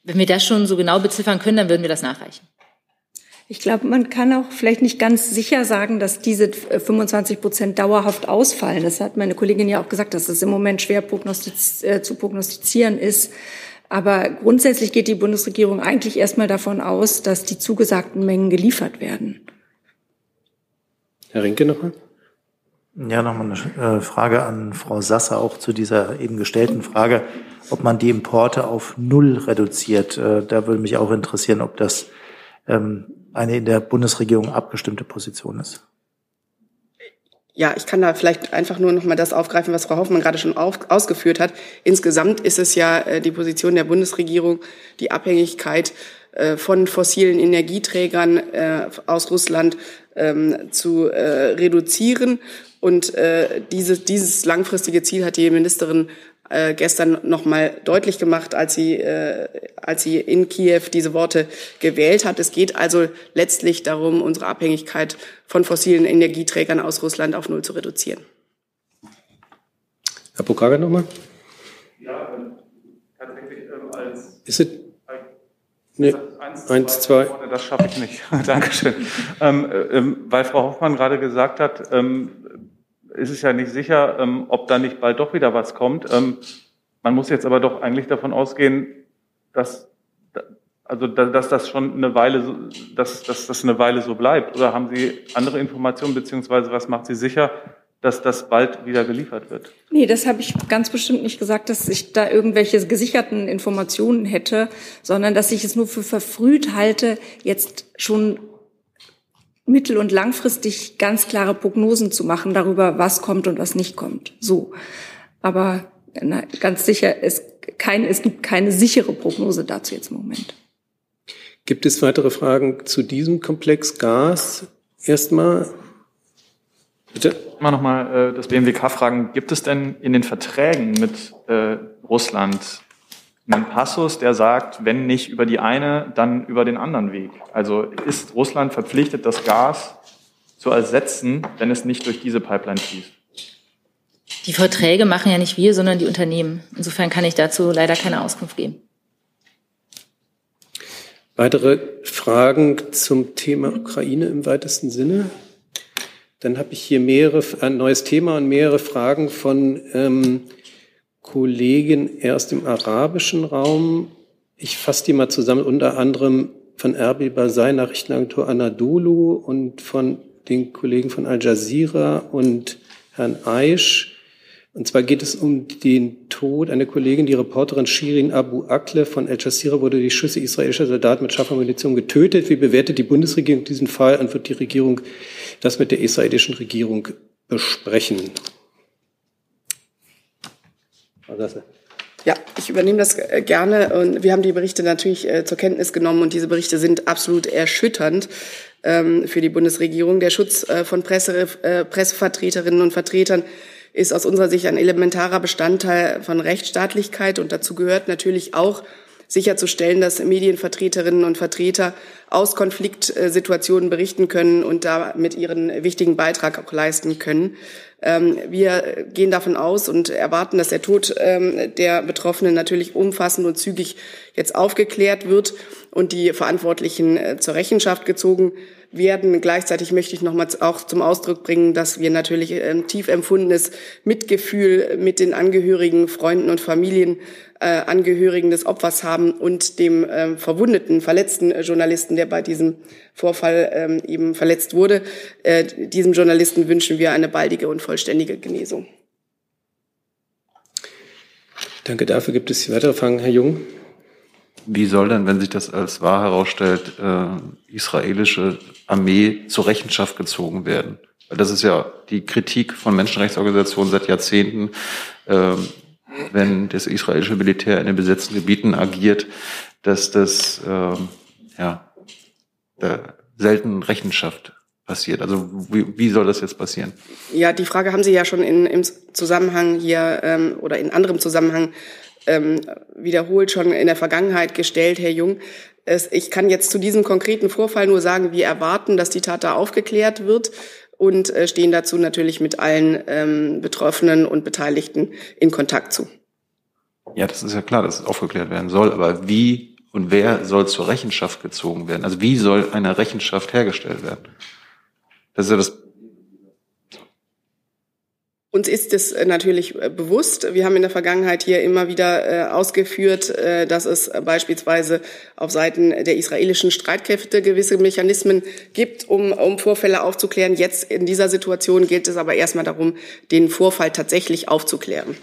Wenn wir das schon so genau beziffern können, dann würden wir das nachreichen. Ich glaube, man kann auch vielleicht nicht ganz sicher sagen, dass diese 25 Prozent dauerhaft ausfallen. Das hat meine Kollegin ja auch gesagt, dass es im Moment schwer prognostiz äh, zu prognostizieren ist. Aber grundsätzlich geht die Bundesregierung eigentlich erstmal davon aus, dass die zugesagten Mengen geliefert werden. Herr Rinke nochmal. Ja, nochmal eine äh, Frage an Frau Sasser, auch zu dieser eben gestellten Frage, ob man die Importe auf Null reduziert. Äh, da würde mich auch interessieren, ob das ähm, eine in der Bundesregierung abgestimmte Position ist. Ja, ich kann da vielleicht einfach nur noch mal das aufgreifen, was Frau Hoffmann gerade schon auf, ausgeführt hat. Insgesamt ist es ja äh, die Position der Bundesregierung, die Abhängigkeit äh, von fossilen Energieträgern äh, aus Russland ähm, zu äh, reduzieren. Und äh, diese, dieses langfristige Ziel hat die Ministerin äh, gestern noch mal deutlich gemacht, als sie, äh, als sie in Kiew diese Worte gewählt hat. Es geht also letztlich darum, unsere Abhängigkeit von fossilen Energieträgern aus Russland auf Null zu reduzieren. Herr Pokaga nochmal. Ja, tatsächlich ähm, als. Ist es? Nee, eins, eins, zwei. Das schaffe ich nicht. Dankeschön. Ähm, ähm, weil Frau Hoffmann gerade gesagt hat, ähm, ist es ja nicht sicher, ähm, ob da nicht bald doch wieder was kommt. Ähm, man muss jetzt aber doch eigentlich davon ausgehen, dass also dass das schon eine Weile, so, dass, dass das eine Weile so bleibt. Oder haben Sie andere Informationen beziehungsweise was macht Sie sicher, dass das bald wieder geliefert wird? Nee, das habe ich ganz bestimmt nicht gesagt, dass ich da irgendwelche gesicherten Informationen hätte, sondern dass ich es nur für verfrüht halte, jetzt schon mittel- und langfristig ganz klare Prognosen zu machen darüber, was kommt und was nicht kommt. So. Aber na, ganz sicher, es, kein, es gibt keine sichere Prognose dazu jetzt im Moment. Gibt es weitere Fragen zu diesem Komplex Gas? Erstmal Bitte? Mal nochmal äh, das BMWK fragen. Gibt es denn in den Verträgen mit äh, Russland einen Passus, der sagt, wenn nicht über die eine, dann über den anderen Weg? Also ist Russland verpflichtet, das Gas zu ersetzen, wenn es nicht durch diese Pipeline fließt? Die Verträge machen ja nicht wir, sondern die Unternehmen. Insofern kann ich dazu leider keine Auskunft geben. Weitere Fragen zum Thema Ukraine im weitesten Sinne? Dann habe ich hier mehrere, ein neues Thema und mehrere Fragen von ähm, Kollegen erst im arabischen Raum. Ich fasse die mal zusammen, unter anderem von Erbil Basai, Nachrichtenagentur Anadolu und von den Kollegen von Al Jazeera und Herrn Aisch. Und zwar geht es um den Tod einer Kollegin, die Reporterin Shirin Abu Akle von Al Jazeera wurde durch Schüsse israelischer Soldaten mit scharfer Munition getötet. Wie bewertet die Bundesregierung diesen Fall und wird die Regierung das mit der israelischen Regierung besprechen? Ja, ich übernehme das äh, gerne und wir haben die Berichte natürlich äh, zur Kenntnis genommen und diese Berichte sind absolut erschütternd ähm, für die Bundesregierung. Der Schutz äh, von Presse, Pressevertreterinnen und Vertretern ist aus unserer Sicht ein elementarer Bestandteil von Rechtsstaatlichkeit und dazu gehört natürlich auch sicherzustellen, dass Medienvertreterinnen und Vertreter aus Konfliktsituationen berichten können und damit ihren wichtigen Beitrag auch leisten können. Ähm, wir gehen davon aus und erwarten, dass der Tod ähm, der Betroffenen natürlich umfassend und zügig jetzt aufgeklärt wird und die Verantwortlichen äh, zur Rechenschaft gezogen werden. Gleichzeitig möchte ich noch mal auch zum Ausdruck bringen, dass wir natürlich ein tief empfundenes Mitgefühl mit den Angehörigen, Freunden und Familien äh, des Opfers haben und dem äh, verwundeten, verletzten Journalisten, der bei diesem Vorfall ähm, eben verletzt wurde. Äh, diesem Journalisten wünschen wir eine baldige und vollständige Genesung. Danke dafür. Gibt es weitere Fragen, Herr Jung? Wie soll denn, wenn sich das als wahr herausstellt, äh, israelische Armee zur Rechenschaft gezogen werden? Weil das ist ja die Kritik von Menschenrechtsorganisationen seit Jahrzehnten. Äh, wenn das israelische Militär in den besetzten Gebieten agiert, dass das äh, ja da selten Rechenschaft passiert. Also wie, wie soll das jetzt passieren? Ja, die Frage haben Sie ja schon in, im Zusammenhang hier ähm, oder in anderem Zusammenhang ähm, wiederholt schon in der Vergangenheit gestellt, Herr Jung. Es, ich kann jetzt zu diesem konkreten Vorfall nur sagen, wir erwarten, dass die Tat da aufgeklärt wird und äh, stehen dazu natürlich mit allen ähm, Betroffenen und Beteiligten in Kontakt zu. Ja, das ist ja klar, dass es aufgeklärt werden soll, aber wie und wer soll zur Rechenschaft gezogen werden? Also wie soll eine Rechenschaft hergestellt werden? Das ist ja das Uns ist es äh, natürlich äh, bewusst. Wir haben in der Vergangenheit hier immer wieder äh, ausgeführt, dass es beispielsweise auf Seiten der israelischen Streitkräfte gewisse Mechanismen gibt, um, um Vorfälle aufzuklären. Jetzt in dieser Situation gilt es aber erstmal darum, den Vorfall tatsächlich aufzuklären.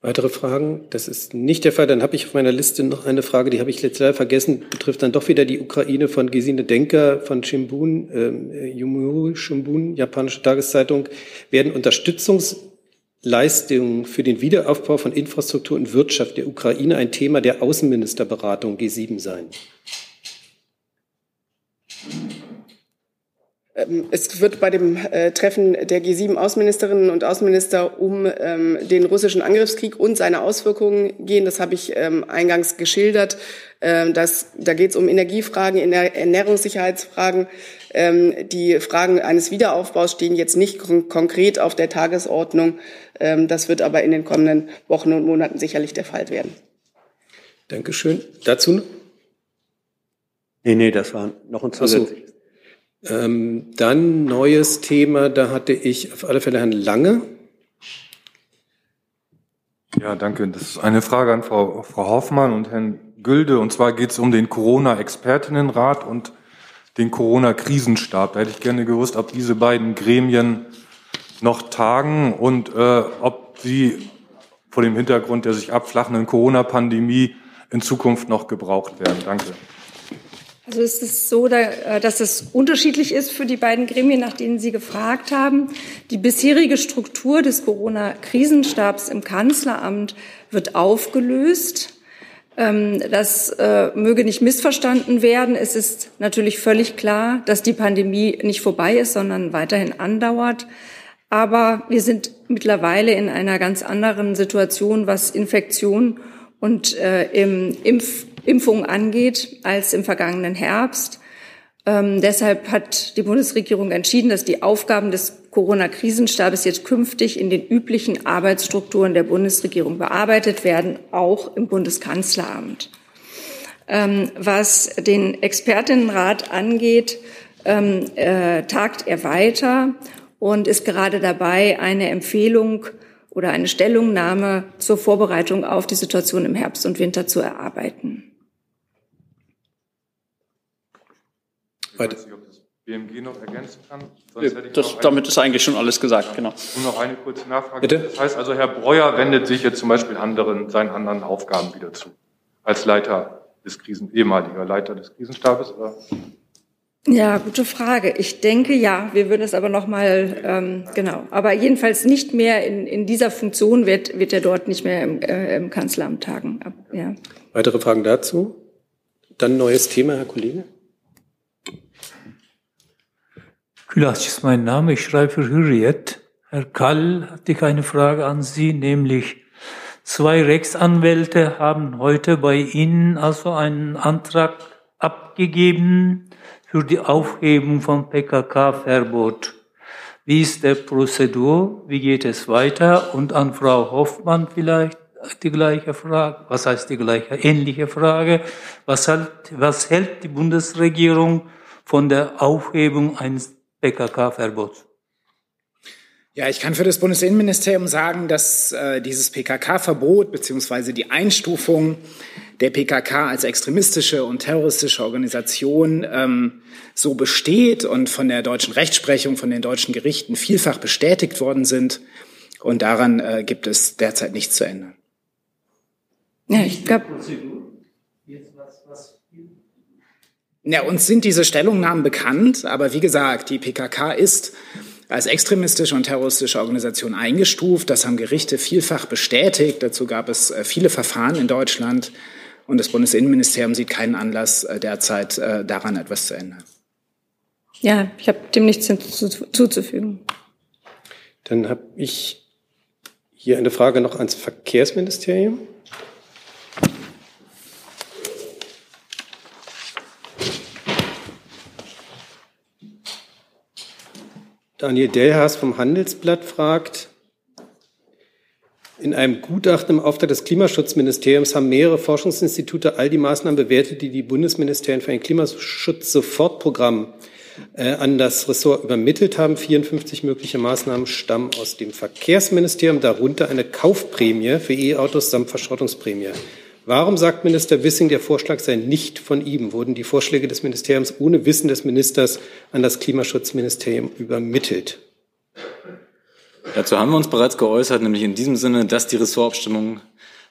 Weitere Fragen? Das ist nicht der Fall. Dann habe ich auf meiner Liste noch eine Frage, die habe ich letztes Jahr vergessen, betrifft dann doch wieder die Ukraine von Gesine Denker von Shimbun, äh, Yomiuri Shimbun, japanische Tageszeitung. Werden Unterstützungsleistungen für den Wiederaufbau von Infrastruktur und Wirtschaft der Ukraine ein Thema der Außenministerberatung G7 sein? Es wird bei dem äh, Treffen der G7-Außenministerinnen und Außenminister um ähm, den russischen Angriffskrieg und seine Auswirkungen gehen. Das habe ich ähm, eingangs geschildert. Das, da geht es um Energiefragen, Ernährungssicherheitsfragen. Die Fragen eines Wiederaufbaus stehen jetzt nicht konkret auf der Tagesordnung. Das wird aber in den kommenden Wochen und Monaten sicherlich der Fall werden. Dankeschön. Dazu? Nee, nee, das war noch ein zusätzliches. Ähm, dann neues Thema, da hatte ich auf alle Fälle Herrn Lange. Ja, danke. Das ist eine Frage an Frau, Frau Hoffmann und Herrn Gülde. Und zwar geht es um den Corona-Expertinnenrat und den Corona-Krisenstab. Da hätte ich gerne gewusst, ob diese beiden Gremien noch tagen und äh, ob sie vor dem Hintergrund der sich abflachenden Corona-Pandemie in Zukunft noch gebraucht werden. Danke. Also es ist so, äh, dass es unterschiedlich ist für die beiden Gremien, nach denen Sie gefragt haben. Die bisherige Struktur des Corona-Krisenstabs im Kanzleramt wird aufgelöst. Ähm, das äh, möge nicht missverstanden werden. Es ist natürlich völlig klar, dass die Pandemie nicht vorbei ist, sondern weiterhin andauert. Aber wir sind mittlerweile in einer ganz anderen Situation, was Infektion und äh, im Impf Impfung angeht als im vergangenen Herbst. Ähm, deshalb hat die Bundesregierung entschieden, dass die Aufgaben des Corona-Krisenstabes jetzt künftig in den üblichen Arbeitsstrukturen der Bundesregierung bearbeitet werden, auch im Bundeskanzleramt. Ähm, was den Expertinnenrat angeht, ähm, äh, tagt er weiter und ist gerade dabei, eine Empfehlung oder eine Stellungnahme zur Vorbereitung auf die Situation im Herbst und Winter zu erarbeiten. Ich weiß nicht, ob das BMG noch ergänzen kann. Das, damit ist eigentlich schon alles gesagt, genau. Und noch eine kurze Nachfrage. Bitte? Das heißt also, Herr Breuer wendet sich jetzt zum Beispiel anderen, seinen anderen Aufgaben wieder zu. Als Leiter des Krisen, ehemaliger Leiter des Krisenstabes, oder? Ja, gute Frage. Ich denke ja. Wir würden es aber noch mal ähm, genau. Aber jedenfalls nicht mehr in, in dieser Funktion wird wird er dort nicht mehr im, äh, im Kanzleramt tagen. Ja. Weitere Fragen dazu? Dann neues Thema, Herr Kollege. Külasch ist mein Name, ich schreibe für Hürriyet. Herr Kall, hatte ich eine Frage an Sie, nämlich zwei Rechtsanwälte haben heute bei Ihnen also einen Antrag abgegeben für die Aufhebung von PKK-Verbot. Wie ist der Prozedur? Wie geht es weiter? Und an Frau Hoffmann vielleicht die gleiche Frage. Was heißt die gleiche, ähnliche Frage? Was hält, was hält die Bundesregierung von der Aufhebung eines PKK-Verbot? Ja, ich kann für das Bundesinnenministerium sagen, dass äh, dieses PKK-Verbot beziehungsweise die Einstufung der PKK als extremistische und terroristische Organisation ähm, so besteht und von der deutschen Rechtsprechung, von den deutschen Gerichten vielfach bestätigt worden sind. Und daran äh, gibt es derzeit nichts zu ändern. Ja, ich glaube. Ja, uns sind diese Stellungnahmen bekannt, aber wie gesagt, die PKK ist als extremistische und terroristische Organisation eingestuft. Das haben Gerichte vielfach bestätigt. Dazu gab es äh, viele Verfahren in Deutschland. Und das Bundesinnenministerium sieht keinen Anlass äh, derzeit äh, daran etwas zu ändern. Ja, ich habe dem nichts hinzuzufügen. Dann habe ich hier eine Frage noch ans Verkehrsministerium. Daniel Delhaas vom Handelsblatt fragt, in einem Gutachten im Auftrag des Klimaschutzministeriums haben mehrere Forschungsinstitute all die Maßnahmen bewertet, die die Bundesministerien für ein Klimaschutz-Sofortprogramm äh, an das Ressort übermittelt haben. 54 mögliche Maßnahmen stammen aus dem Verkehrsministerium, darunter eine Kaufprämie für E-Autos samt Verschrottungsprämie. Warum sagt Minister Wissing, der Vorschlag sei nicht von ihm? Wurden die Vorschläge des Ministeriums ohne Wissen des Ministers an das Klimaschutzministerium übermittelt? Dazu haben wir uns bereits geäußert, nämlich in diesem Sinne, dass die Ressortabstimmungen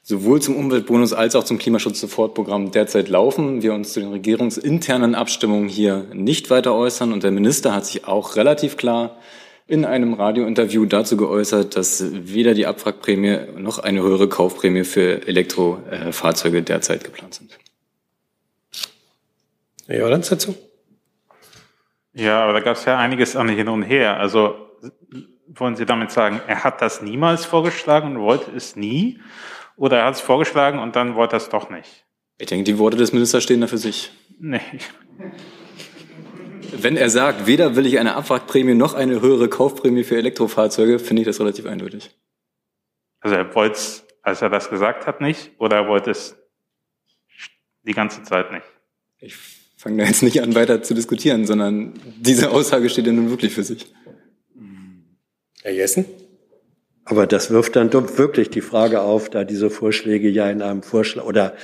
sowohl zum Umweltbonus als auch zum Klimaschutzsofortprogramm derzeit laufen. Wir uns zu den regierungsinternen Abstimmungen hier nicht weiter äußern. Und der Minister hat sich auch relativ klar in einem Radiointerview dazu geäußert, dass weder die Abwrackprämie noch eine höhere Kaufprämie für Elektrofahrzeuge derzeit geplant sind. Herr Jordans dazu? Ja, aber da gab es ja einiges an hin und her. Also wollen Sie damit sagen, er hat das niemals vorgeschlagen und wollte es nie? Oder er hat es vorgeschlagen und dann wollte er es doch nicht. Ich denke, die Worte des Ministers stehen da für sich. Nee. Wenn er sagt, weder will ich eine Abwrackprämie noch eine höhere Kaufprämie für Elektrofahrzeuge, finde ich das relativ eindeutig. Also er wollte es, als er das gesagt hat, nicht, oder er wollte es die ganze Zeit nicht? Ich fange da jetzt nicht an, weiter zu diskutieren, sondern diese Aussage steht ja nun wirklich für sich. Herr Jessen? Aber das wirft dann doch wirklich die Frage auf, da diese Vorschläge ja in einem Vorschlag oder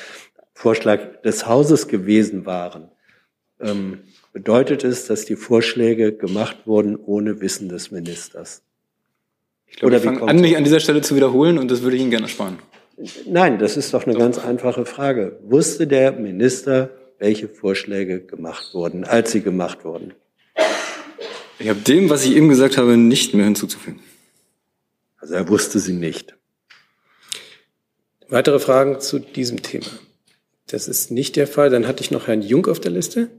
Vorschlag des Hauses gewesen waren. Ähm, bedeutet es, dass die Vorschläge gemacht wurden ohne Wissen des Ministers? Ich glaube, ich fange an, mich an dieser Stelle zu wiederholen und das würde ich Ihnen gerne sparen. Nein, das ist doch eine ganz einfache Frage. Wusste der Minister, welche Vorschläge gemacht wurden, als sie gemacht wurden? Ich habe dem, was ich eben gesagt habe, nicht mehr hinzuzufügen. Also er wusste sie nicht. Weitere Fragen zu diesem Thema? Das ist nicht der Fall. Dann hatte ich noch Herrn Jung auf der Liste.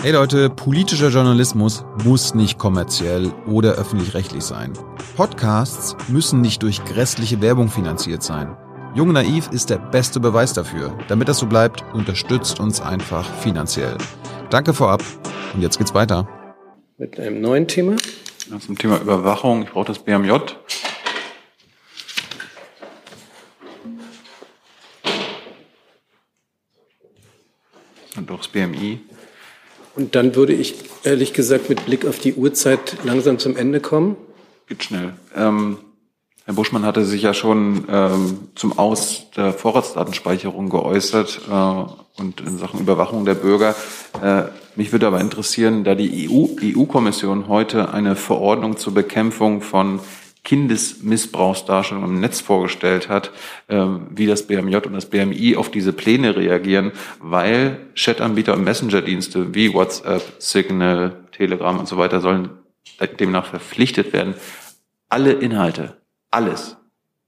Hey Leute, politischer Journalismus muss nicht kommerziell oder öffentlich-rechtlich sein. Podcasts müssen nicht durch grässliche Werbung finanziert sein. Jung Naiv ist der beste Beweis dafür. Damit das so bleibt, unterstützt uns einfach finanziell. Danke vorab und jetzt geht's weiter. Mit einem neuen Thema. Zum Thema Überwachung. Ich brauche das BMJ. Und auch das BMI. Und dann würde ich ehrlich gesagt mit Blick auf die Uhrzeit langsam zum Ende kommen. Geht schnell. Ähm, Herr Buschmann hatte sich ja schon ähm, zum Aus der Vorratsdatenspeicherung geäußert äh, und in Sachen Überwachung der Bürger. Äh, mich würde aber interessieren, da die EU, EU-Kommission heute eine Verordnung zur Bekämpfung von Kindesmissbrauchsdarstellung im Netz vorgestellt hat, äh, wie das BMJ und das BMI auf diese Pläne reagieren, weil Chatanbieter und Messenger-Dienste wie WhatsApp, Signal, Telegram und so weiter sollen demnach verpflichtet werden, alle Inhalte, alles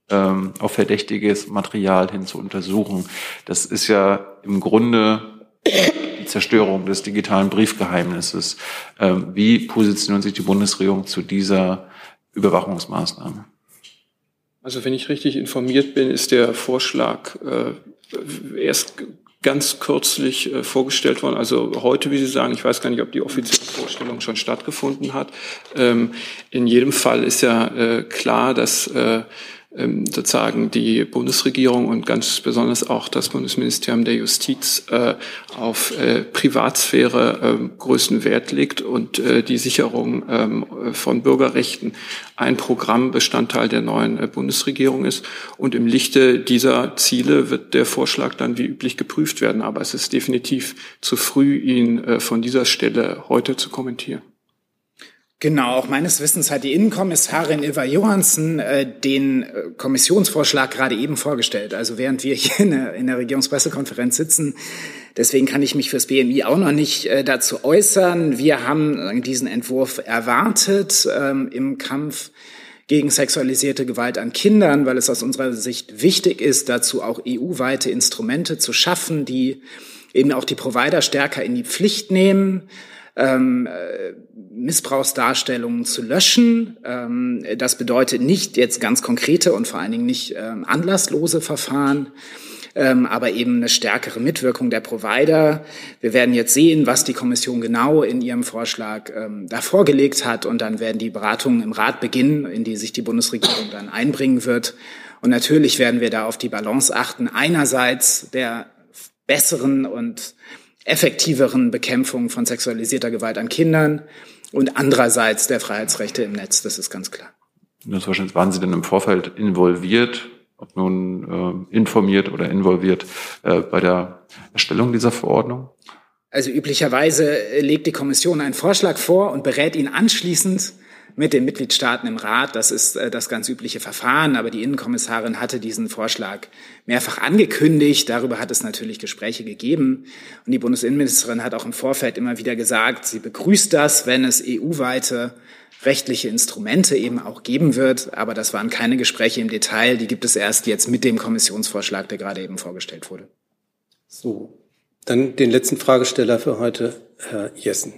ähm, auf verdächtiges Material hin zu untersuchen. Das ist ja im Grunde die Zerstörung des digitalen Briefgeheimnisses. Ähm, wie positioniert sich die Bundesregierung zu dieser Überwachungsmaßnahme? Also wenn ich richtig informiert bin, ist der Vorschlag äh, erst ganz kürzlich äh, vorgestellt worden. Also heute, wie Sie sagen, ich weiß gar nicht, ob die offizielle Vorstellung schon stattgefunden hat. Ähm, in jedem Fall ist ja äh, klar, dass äh, sozusagen die Bundesregierung und ganz besonders auch das Bundesministerium der Justiz äh, auf äh, Privatsphäre äh, größten Wert legt und äh, die Sicherung ähm, von Bürgerrechten ein Programmbestandteil der neuen Bundesregierung ist. Und im Lichte dieser Ziele wird der Vorschlag dann wie üblich geprüft werden. Aber es ist definitiv zu früh, ihn von dieser Stelle heute zu kommentieren. Genau, auch meines Wissens hat die Innenkommissarin Ilva Johansen äh, den äh, Kommissionsvorschlag gerade eben vorgestellt. Also während wir hier in der, in der Regierungspressekonferenz sitzen. Deswegen kann ich mich fürs BMI auch noch nicht äh, dazu äußern. Wir haben äh, diesen Entwurf erwartet ähm, im Kampf gegen sexualisierte Gewalt an Kindern, weil es aus unserer Sicht wichtig ist, dazu auch EU-weite Instrumente zu schaffen, die eben auch die Provider stärker in die Pflicht nehmen ähm, äh, Missbrauchsdarstellungen zu löschen. Ähm, das bedeutet nicht jetzt ganz konkrete und vor allen Dingen nicht ähm, anlasslose Verfahren, ähm, aber eben eine stärkere Mitwirkung der Provider. Wir werden jetzt sehen, was die Kommission genau in ihrem Vorschlag ähm, da vorgelegt hat und dann werden die Beratungen im Rat beginnen, in die sich die Bundesregierung dann einbringen wird. Und natürlich werden wir da auf die Balance achten. Einerseits der besseren und effektiveren Bekämpfung von sexualisierter Gewalt an Kindern und andererseits der Freiheitsrechte im Netz. Das ist ganz klar. Das wahrscheinlich waren Sie denn im Vorfeld involviert, ob nun äh, informiert oder involviert äh, bei der Erstellung dieser Verordnung? Also üblicherweise legt die Kommission einen Vorschlag vor und berät ihn anschließend mit den Mitgliedstaaten im Rat. Das ist äh, das ganz übliche Verfahren. Aber die Innenkommissarin hatte diesen Vorschlag mehrfach angekündigt. Darüber hat es natürlich Gespräche gegeben. Und die Bundesinnenministerin hat auch im Vorfeld immer wieder gesagt, sie begrüßt das, wenn es EU-weite rechtliche Instrumente eben auch geben wird. Aber das waren keine Gespräche im Detail. Die gibt es erst jetzt mit dem Kommissionsvorschlag, der gerade eben vorgestellt wurde. So, dann den letzten Fragesteller für heute, Herr Jessen.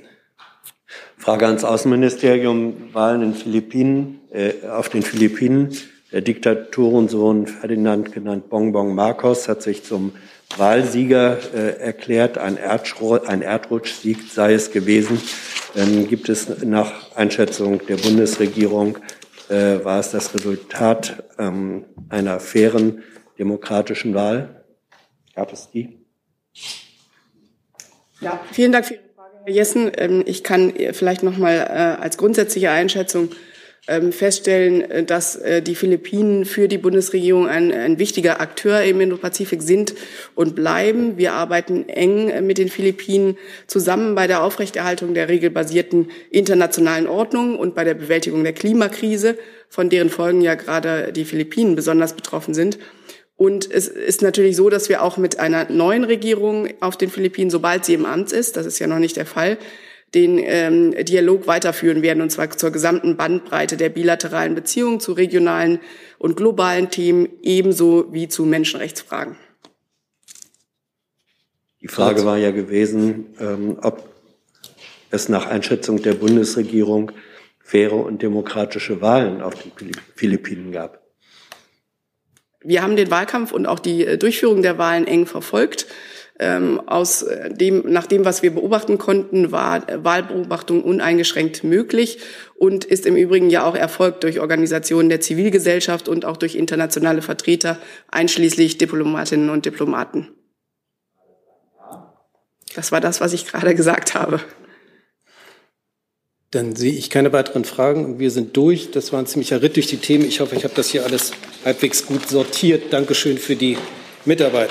Frage ans Außenministerium. Wahlen in Philippinen, äh, auf den Philippinen. Der Diktatorensohn Ferdinand, genannt Bongbong Marcos, hat sich zum Wahlsieger äh, erklärt. Ein, ein Erdrutschsieg sei es gewesen. Ähm, gibt es nach Einschätzung der Bundesregierung, äh, war es das Resultat ähm, einer fairen demokratischen Wahl? Gab es die? Ja, vielen Dank für Jessen, ähm, ich kann vielleicht noch mal äh, als grundsätzliche Einschätzung ähm, feststellen, äh, dass äh, die Philippinen für die Bundesregierung ein, ein wichtiger Akteur im Indo-Pazifik sind und bleiben. Wir arbeiten eng mit den Philippinen zusammen bei der Aufrechterhaltung der regelbasierten internationalen Ordnung und bei der Bewältigung der Klimakrise, von deren Folgen ja gerade die Philippinen besonders betroffen sind. Und es ist natürlich so, dass wir auch mit einer neuen Regierung auf den Philippinen, sobald sie im Amt ist, das ist ja noch nicht der Fall, den ähm, Dialog weiterführen werden, und zwar zur gesamten Bandbreite der bilateralen Beziehungen zu regionalen und globalen Themen, ebenso wie zu Menschenrechtsfragen. Die Frage war ja gewesen, ähm, ob es nach Einschätzung der Bundesregierung faire und demokratische Wahlen auf den Philippinen gab. Wir haben den Wahlkampf und auch die äh, Durchführung der Wahlen eng verfolgt. Ähm, aus äh, dem, nach dem, was wir beobachten konnten, war äh, Wahlbeobachtung uneingeschränkt möglich und ist im Übrigen ja auch erfolgt durch Organisationen der Zivilgesellschaft und auch durch internationale Vertreter, einschließlich Diplomatinnen und Diplomaten. Das war das, was ich gerade gesagt habe. Dann sehe ich keine weiteren Fragen. Wir sind durch. Das war ein ziemlicher Ritt durch die Themen. Ich hoffe, ich habe das hier alles halbwegs gut sortiert. Dankeschön für die Mitarbeit.